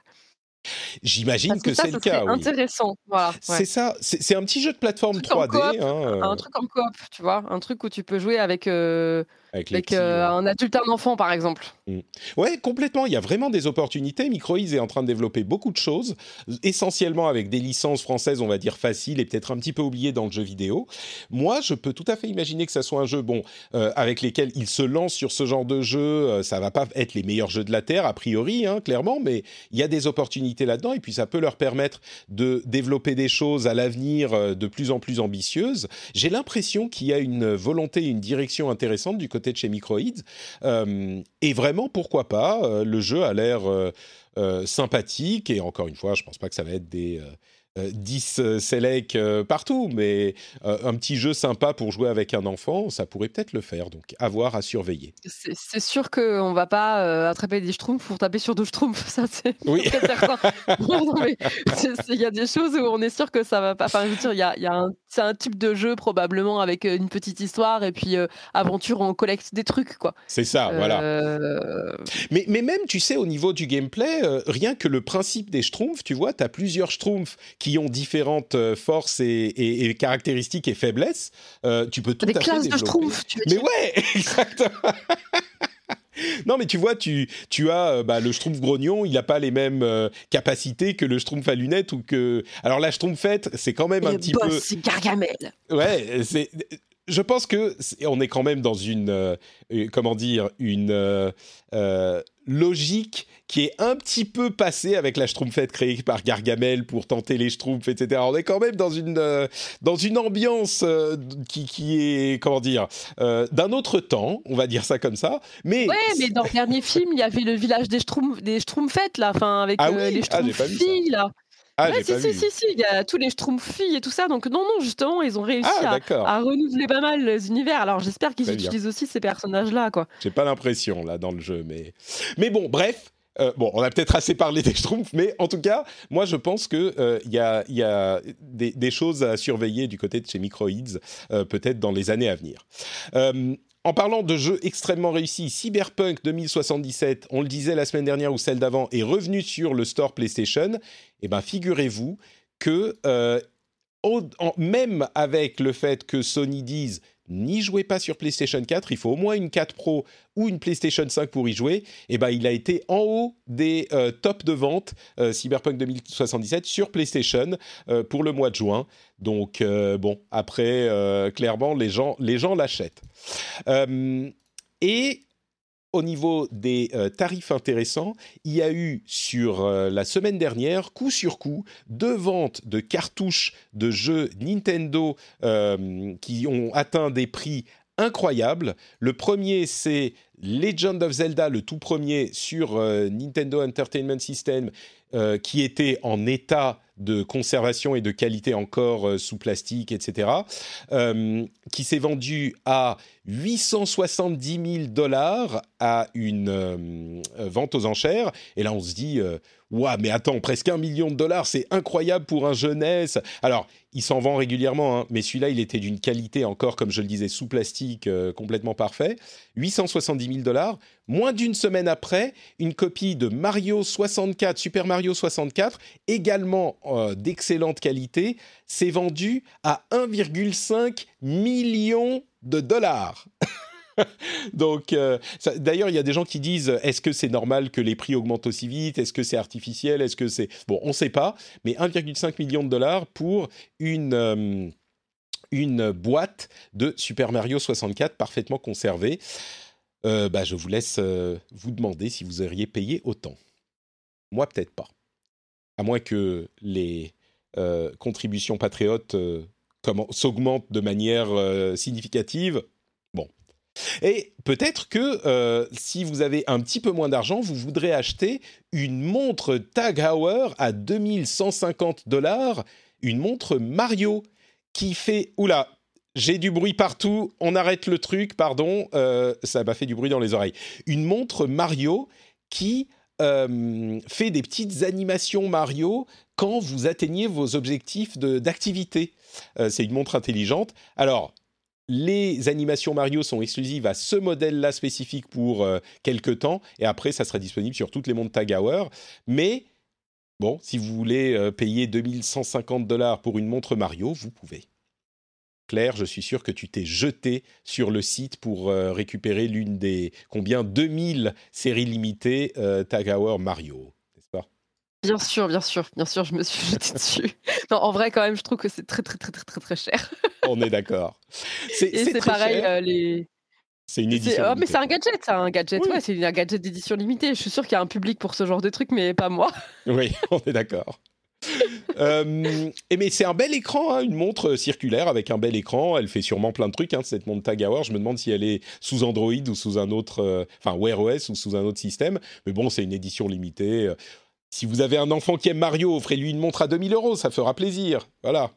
J'imagine que, c'est le cas. Oui. Intéressant, voilà. C'est ça. C'est un petit jeu de plateforme 3D. Hein, euh. Un truc en coop, tu vois, un truc où tu peux jouer avec euh, avec, euh, un adulte, un enfant, par exemple. Mm. Ouais, complètement. Il y a vraiment des opportunités. Microïs est en train de développer beaucoup de choses, essentiellement avec des licences françaises, on va dire faciles et peut-être un petit peu oubliées dans le jeu vidéo. Moi, je peux tout à fait imaginer que ça soit un jeu, bon, euh, avec lesquels ils se lancent sur ce genre de jeu. Euh, ça va pas être les meilleurs jeux de la terre a priori, hein, clairement, mais il y a des opportunités là-dedans et puis ça peut leur permettre de développer des choses à l'avenir de plus en plus ambitieuses. J'ai l'impression qu'il y a une volonté, une direction intéressante du côté de chez Microids. Euh, et vraiment, pourquoi pas euh, Le jeu a l'air euh, sympathique. Et encore une fois, je pense pas que ça va être des 10 euh, Select euh, partout, mais euh, un petit jeu sympa pour jouer avec un enfant, ça pourrait peut-être le faire. Donc, avoir à surveiller. C'est sûr qu'on va pas attraper des schtroumpfs pour taper sur deux schtroumpfs, [LAUGHS] ça c'est oui. certain. [LAUGHS] Il y a des choses où on est sûr que ça va pas. Enfin, je veux dire, il y a, y a un, c'est un type de jeu probablement avec une petite histoire et puis aventure, on collecte des trucs, quoi. C'est ça, voilà. Mais, mais même, tu sais, au niveau du gameplay, rien que le principe des schtroumpfs, tu vois, tu as plusieurs schtroumpfs qui ont différentes euh, forces et, caractéristiques et faiblesses, euh, tu peux tout à fait développer. De mais ouais, [LAUGHS] exactement. Non, mais tu vois, tu, tu as euh, bah, le Schtroumpf grognon, il n'a pas les mêmes capacités que le Schtroumpf à lunettes ou que. Alors la Schtroumpfette, c'est quand même un petit peu. C'est Gargamel. Ouais, c'est. Je pense que on est quand même dans une, comment dire, une logique qui est un petit peu passée avec la Schtroumpfette créée par Gargamel pour tenter les Schtroumpfs, etc. On est quand même dans une, euh, dans une ambiance euh, qui, qui, est, comment dire, euh, d'un autre temps, on va dire ça comme ça. Mais... Ouais, mais dans le dernier film, il y avait le village des, Schtroumpf, des Schtroumpfettes, là, enfin, avec ah les ah, Schtroumpfs-filles, là. Ah, si, si, si, si, il y a tous les Schtroumpfs-filles et tout ça. Donc, non, non, justement, ils ont réussi ah, à, renouveler pas mal les univers. Alors, j'espère qu'ils utilisent aussi ces personnages-là, quoi. J'ai pas l'impression, là, dans le jeu, mais. Mais bon, bref, Euh, bon, on a peut-être assez parlé des Schtroumpfs, mais en tout cas, moi je pense qu'il euh, y a, y a des, des, choses à surveiller du côté de chez Microids, euh, peut-être dans les années à venir. En parlant de jeux extrêmement réussis, Cyberpunk 2077, on le disait la semaine dernière ou celle d'avant, est revenu sur le store PlayStation. Eh bien, figurez-vous que euh, même avec le fait que Sony dise n'y jouez pas sur PlayStation 4, il faut au moins une 4 Pro ou une PlayStation 5 pour y jouer, eh ben, il a été en haut des euh, tops de vente euh, Cyberpunk 2077 sur PlayStation euh, pour le mois de juin. Donc bon, après, clairement, les gens les gens l'achètent. Et au niveau des euh, tarifs intéressants, il y a eu sur euh, la semaine dernière, coup sur coup, deux ventes de cartouches de jeux Nintendo euh, qui ont atteint des prix incroyables. Le premier, c'est Legend of Zelda, le tout premier sur Nintendo Entertainment System, qui était en état de conservation et de qualité encore euh, sous plastique, etc., euh, qui s'est vendu à 870 000 dollars à une euh, vente aux enchères. Et là, on se dit, Ouah, mais attends, presque un million de dollars, c'est incroyable pour un jeunesse. Alors, il s'en vend régulièrement, hein, mais celui-là, il était d'une qualité encore, comme je le disais, sous plastique, complètement parfait. 870 000 dollars. Moins d'une semaine après, une copie de Mario 64, Super Mario 64, également euh, d'excellente qualité, s'est vendue à 1,5 million de dollars. [LAUGHS] Donc, euh, d'ailleurs, il y a des gens qui disent est-ce que c'est normal que les prix augmentent aussi vite? Est-ce que c'est artificiel? Est-ce que c'est bon On ne sait pas, mais 1,5 million de dollars pour une euh, une boîte de Super Mario 64 parfaitement conservée. Euh, bah, je vous laisse euh, vous demander si vous auriez payé autant. Moi, peut-être pas. À moins que les euh, contributions patriotes s'augmentent de manière significative. Bon. Et peut-être que si vous avez un petit peu moins d'argent, vous voudrez acheter une montre Tag Heuer à 2150 dollars, une montre Mario qui fait... Oula, j'ai du bruit partout, on arrête le truc, pardon, euh, ça m'a fait du bruit dans les oreilles. Une montre Mario qui euh, fait des petites animations Mario quand vous atteignez vos objectifs d'activité. Euh, c'est une montre intelligente. Alors, les animations Mario sont exclusives à ce modèle-là spécifique pour quelques temps, et après, ça sera disponible sur toutes les montres Tag Heuer. Mais bon, si vous voulez payer 2150 dollars pour une montre Mario, vous pouvez. Claire, je suis sûr que tu t'es jeté sur le site pour euh, récupérer l'une des combien? 2000 séries limitées euh, Tag Heuer Mario, n'est-ce pas? Bien sûr, bien sûr, bien sûr, je me suis [LAUGHS] jetée dessus. Non, en vrai, quand même, je trouve que c'est très, très, très, très, très, très cher. [LAUGHS] On est d'accord. C'est Et c'est pareil, cher. euh, les. C'est une c'est- édition. oh, mais c'est un gadget, c'est un gadget, Oui. ouais, c'est un gadget d'édition limitée. Je suis sûre qu'il y a un public pour ce genre de truc, mais pas moi. Oui, [LAUGHS] on est d'accord. Euh, et mais c'est un bel écran, hein, une montre circulaire avec un bel écran. Elle fait sûrement plein de trucs, hein, cette montre Tag Heuer. Je me demande si elle est sous Android ou sous un autre, euh, enfin Wear OS ou sous un autre système. Mais bon, c'est une édition limitée. Si vous avez un enfant qui aime Mario, offrez-lui une montre à 2000 euros, ça fera plaisir. Voilà.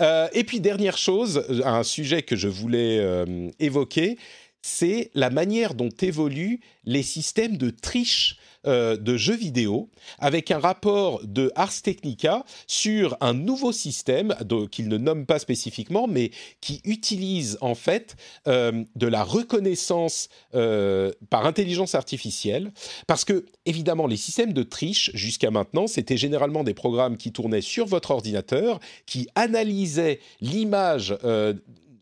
Euh, et puis dernière chose, un sujet que je voulais évoquer, c'est la manière dont évoluent les systèmes de triche euh, de jeux vidéo, avec un rapport de Ars Technica sur un nouveau système qu'il ne nomme pas spécifiquement, mais qui utilise en fait euh, de la reconnaissance euh, par intelligence artificielle, parce que évidemment les systèmes de triche jusqu'à maintenant c'était généralement des programmes qui tournaient sur votre ordinateur, qui analysaient l'image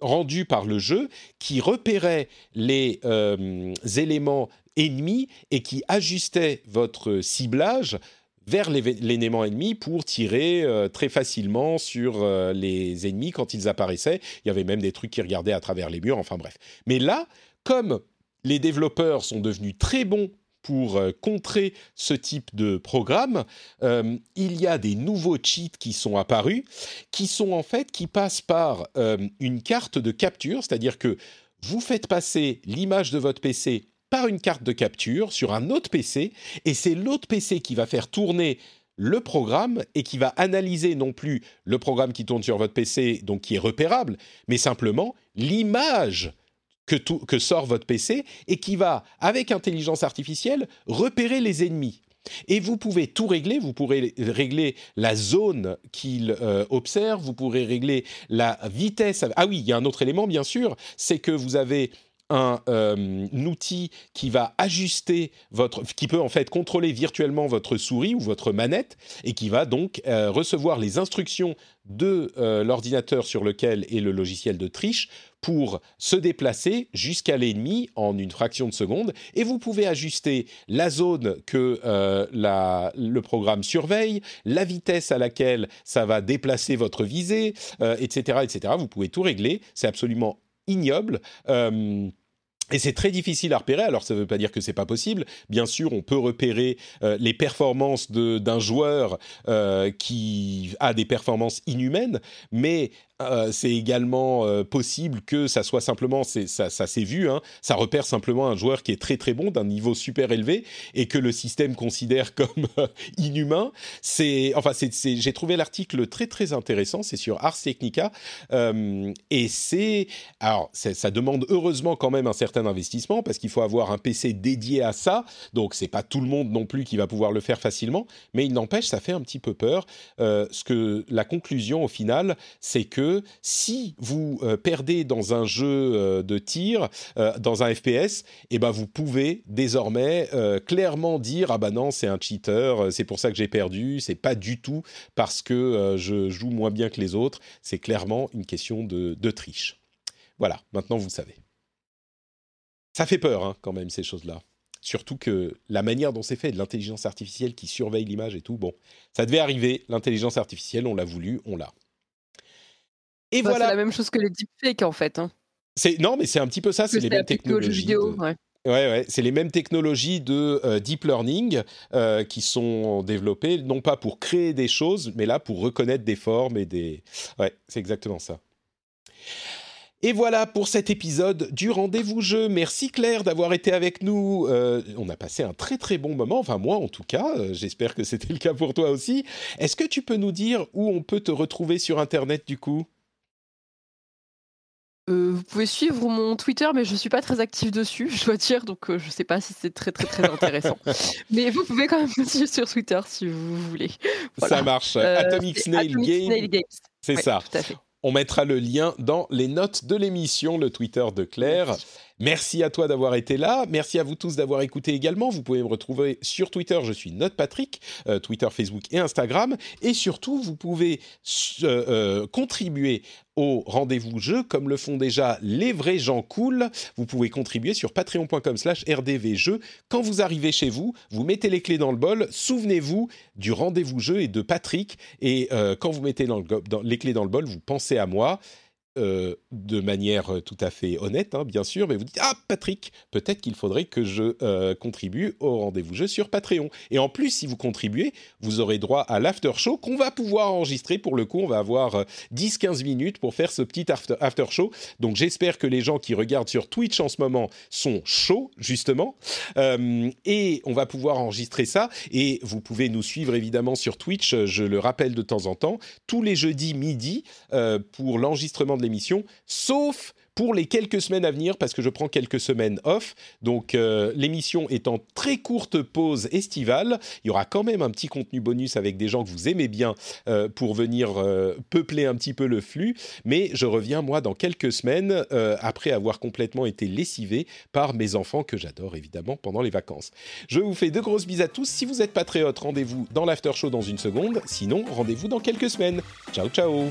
rendue par le jeu, qui repéraient les éléments ennemis et qui ajustaient votre ciblage vers l'élément ennemi pour tirer euh, très facilement sur euh, les ennemis quand ils apparaissaient. Il y avait même des trucs qui regardaient à travers les murs, enfin bref. Mais là, comme les développeurs sont devenus très bons pour euh, contrer ce type de programme, il y a des nouveaux cheats qui sont apparus, qui sont en fait, qui passent par une carte de capture, c'est-à-dire que vous faites passer l'image de votre PC par une carte de capture sur un autre PC, et c'est l'autre PC qui va faire tourner le programme et qui va analyser non plus le programme qui tourne sur votre PC, donc qui est repérable, mais simplement l'image que, que sort votre PC et qui va, avec intelligence artificielle, repérer les ennemis. Et vous pouvez tout régler, vous pourrez régler la zone qu'il euh, observe, vous pourrez régler la vitesse. Ah oui, il y a un autre élément bien sûr, c'est que vous avez un, euh, outil qui va ajuster votre, qui peut en fait contrôler virtuellement votre souris ou votre manette et qui va donc euh, recevoir les instructions de euh, l'ordinateur sur lequel est le logiciel de triche pour se déplacer jusqu'à l'ennemi en une fraction de seconde. Et vous pouvez ajuster la zone que la, le programme surveille, la vitesse à laquelle ça va déplacer votre visée, etc., etc. Vous pouvez tout régler. C'est absolument ignoble. Et c'est très difficile à repérer. Alors, ça ne veut pas dire que c'est pas possible. Bien sûr, on peut repérer euh, les performances d'un joueur euh, qui a des performances inhumaines, mais euh, c'est également euh, possible que ça soit simplement, ça, s'est vu, hein, ça repère simplement un joueur qui est très très bon, d'un niveau super élevé, et que le système considère comme euh, inhumain. Enfin, j'ai trouvé l'article très très intéressant. C'est sur Ars Technica, et c'est, alors, ça demande heureusement quand même un certain investissement parce qu'il faut avoir un PC dédié à ça. Donc, c'est pas tout le monde non plus qui va pouvoir le faire facilement, mais il n'empêche, ça fait un petit peu peur. ce que la conclusion au final, c'est que si vous euh, perdez dans un jeu euh, de tir, euh, dans un FPS, eh ben vous pouvez désormais clairement dire ah bah non c'est un cheater, c'est pour ça que j'ai perdu, c'est pas du tout parce que je joue moins bien que les autres, c'est clairement une question de, triche. Voilà, maintenant vous savez. Ça fait peur hein, quand même ces choses-là. Surtout que la manière dont c'est fait, de l'intelligence artificielle qui surveille l'image et tout, bon, ça devait arriver, l'intelligence artificielle, on l'a voulu, on l'a. Et bah, voilà. C'est la même chose que les deepfakes en fait. Hein. Non, mais c'est un petit peu ça. C'est les mêmes technologies. Vidéo, ouais. Ouais, c'est les mêmes technologies de euh, deep learning euh, qui sont développées, non pas pour créer des choses, mais là pour reconnaître des formes et des. Ouais, c'est exactement ça. Et voilà pour cet épisode du rendez-vous jeu. Merci Claire d'avoir été avec nous. Euh, on a passé un très très bon moment, enfin moi en tout cas, j'espère que c'était le cas pour toi aussi. Est-ce que tu peux nous dire où on peut te retrouver sur Internet du coup? Euh, vous pouvez suivre mon Twitter, mais je ne suis pas très active dessus, je dois dire, donc euh, je ne sais pas si c'est très très très intéressant. [LAUGHS] mais vous pouvez quand même me suivre sur Twitter si vous voulez. Ça marche. Euh, Atomic Snail Games. C'est ça. On mettra le lien dans les notes de l'émission, le Twitter de Claire. Merci à toi d'avoir été là. Merci à vous tous d'avoir écouté également. Vous pouvez me retrouver sur Twitter. Je suis Note Patrick, euh, Twitter, Facebook et Instagram. Et surtout, vous pouvez euh, euh, contribuer au rendez-vous jeu, comme le font déjà les vrais gens cool. Vous pouvez contribuer sur patreon.com slash rdvjeux. Quand vous arrivez chez vous, vous mettez les clés dans le bol. Souvenez-vous du rendez-vous jeu et de Patrick. Et quand vous mettez les clés dans le bol, vous pensez à moi. Euh, de manière euh, tout à fait honnête, hein, bien sûr, mais vous dites Ah, Patrick, peut-être qu'il faudrait que je euh, contribue au rendez-vous jeu sur Patreon. Et en plus, si vous contribuez, vous aurez droit à l'after show qu'on va pouvoir enregistrer. Pour le coup, on va avoir 10-15 minutes pour faire ce petit after, show. Donc, j'espère que les gens qui regardent sur Twitch en ce moment sont chauds, justement. et on va pouvoir enregistrer ça. Et vous pouvez nous suivre évidemment sur Twitch, je le rappelle de temps en temps, tous les jeudis midi pour l'enregistrement l'émission, sauf pour les quelques semaines à venir, parce que je prends quelques semaines off. Donc euh, l'émission est en très courte pause estivale. Il y aura quand même un petit contenu bonus avec des gens que vous aimez bien euh, pour venir euh, peupler un petit peu le flux. Mais je reviens, moi, dans quelques semaines, après avoir complètement été lessivé par mes enfants, que j'adore évidemment pendant les vacances. Je vous fais de grosses bises à tous. Si vous êtes patriote, rendez-vous dans l'after show dans une seconde. Sinon, rendez-vous dans quelques semaines. Ciao, ciao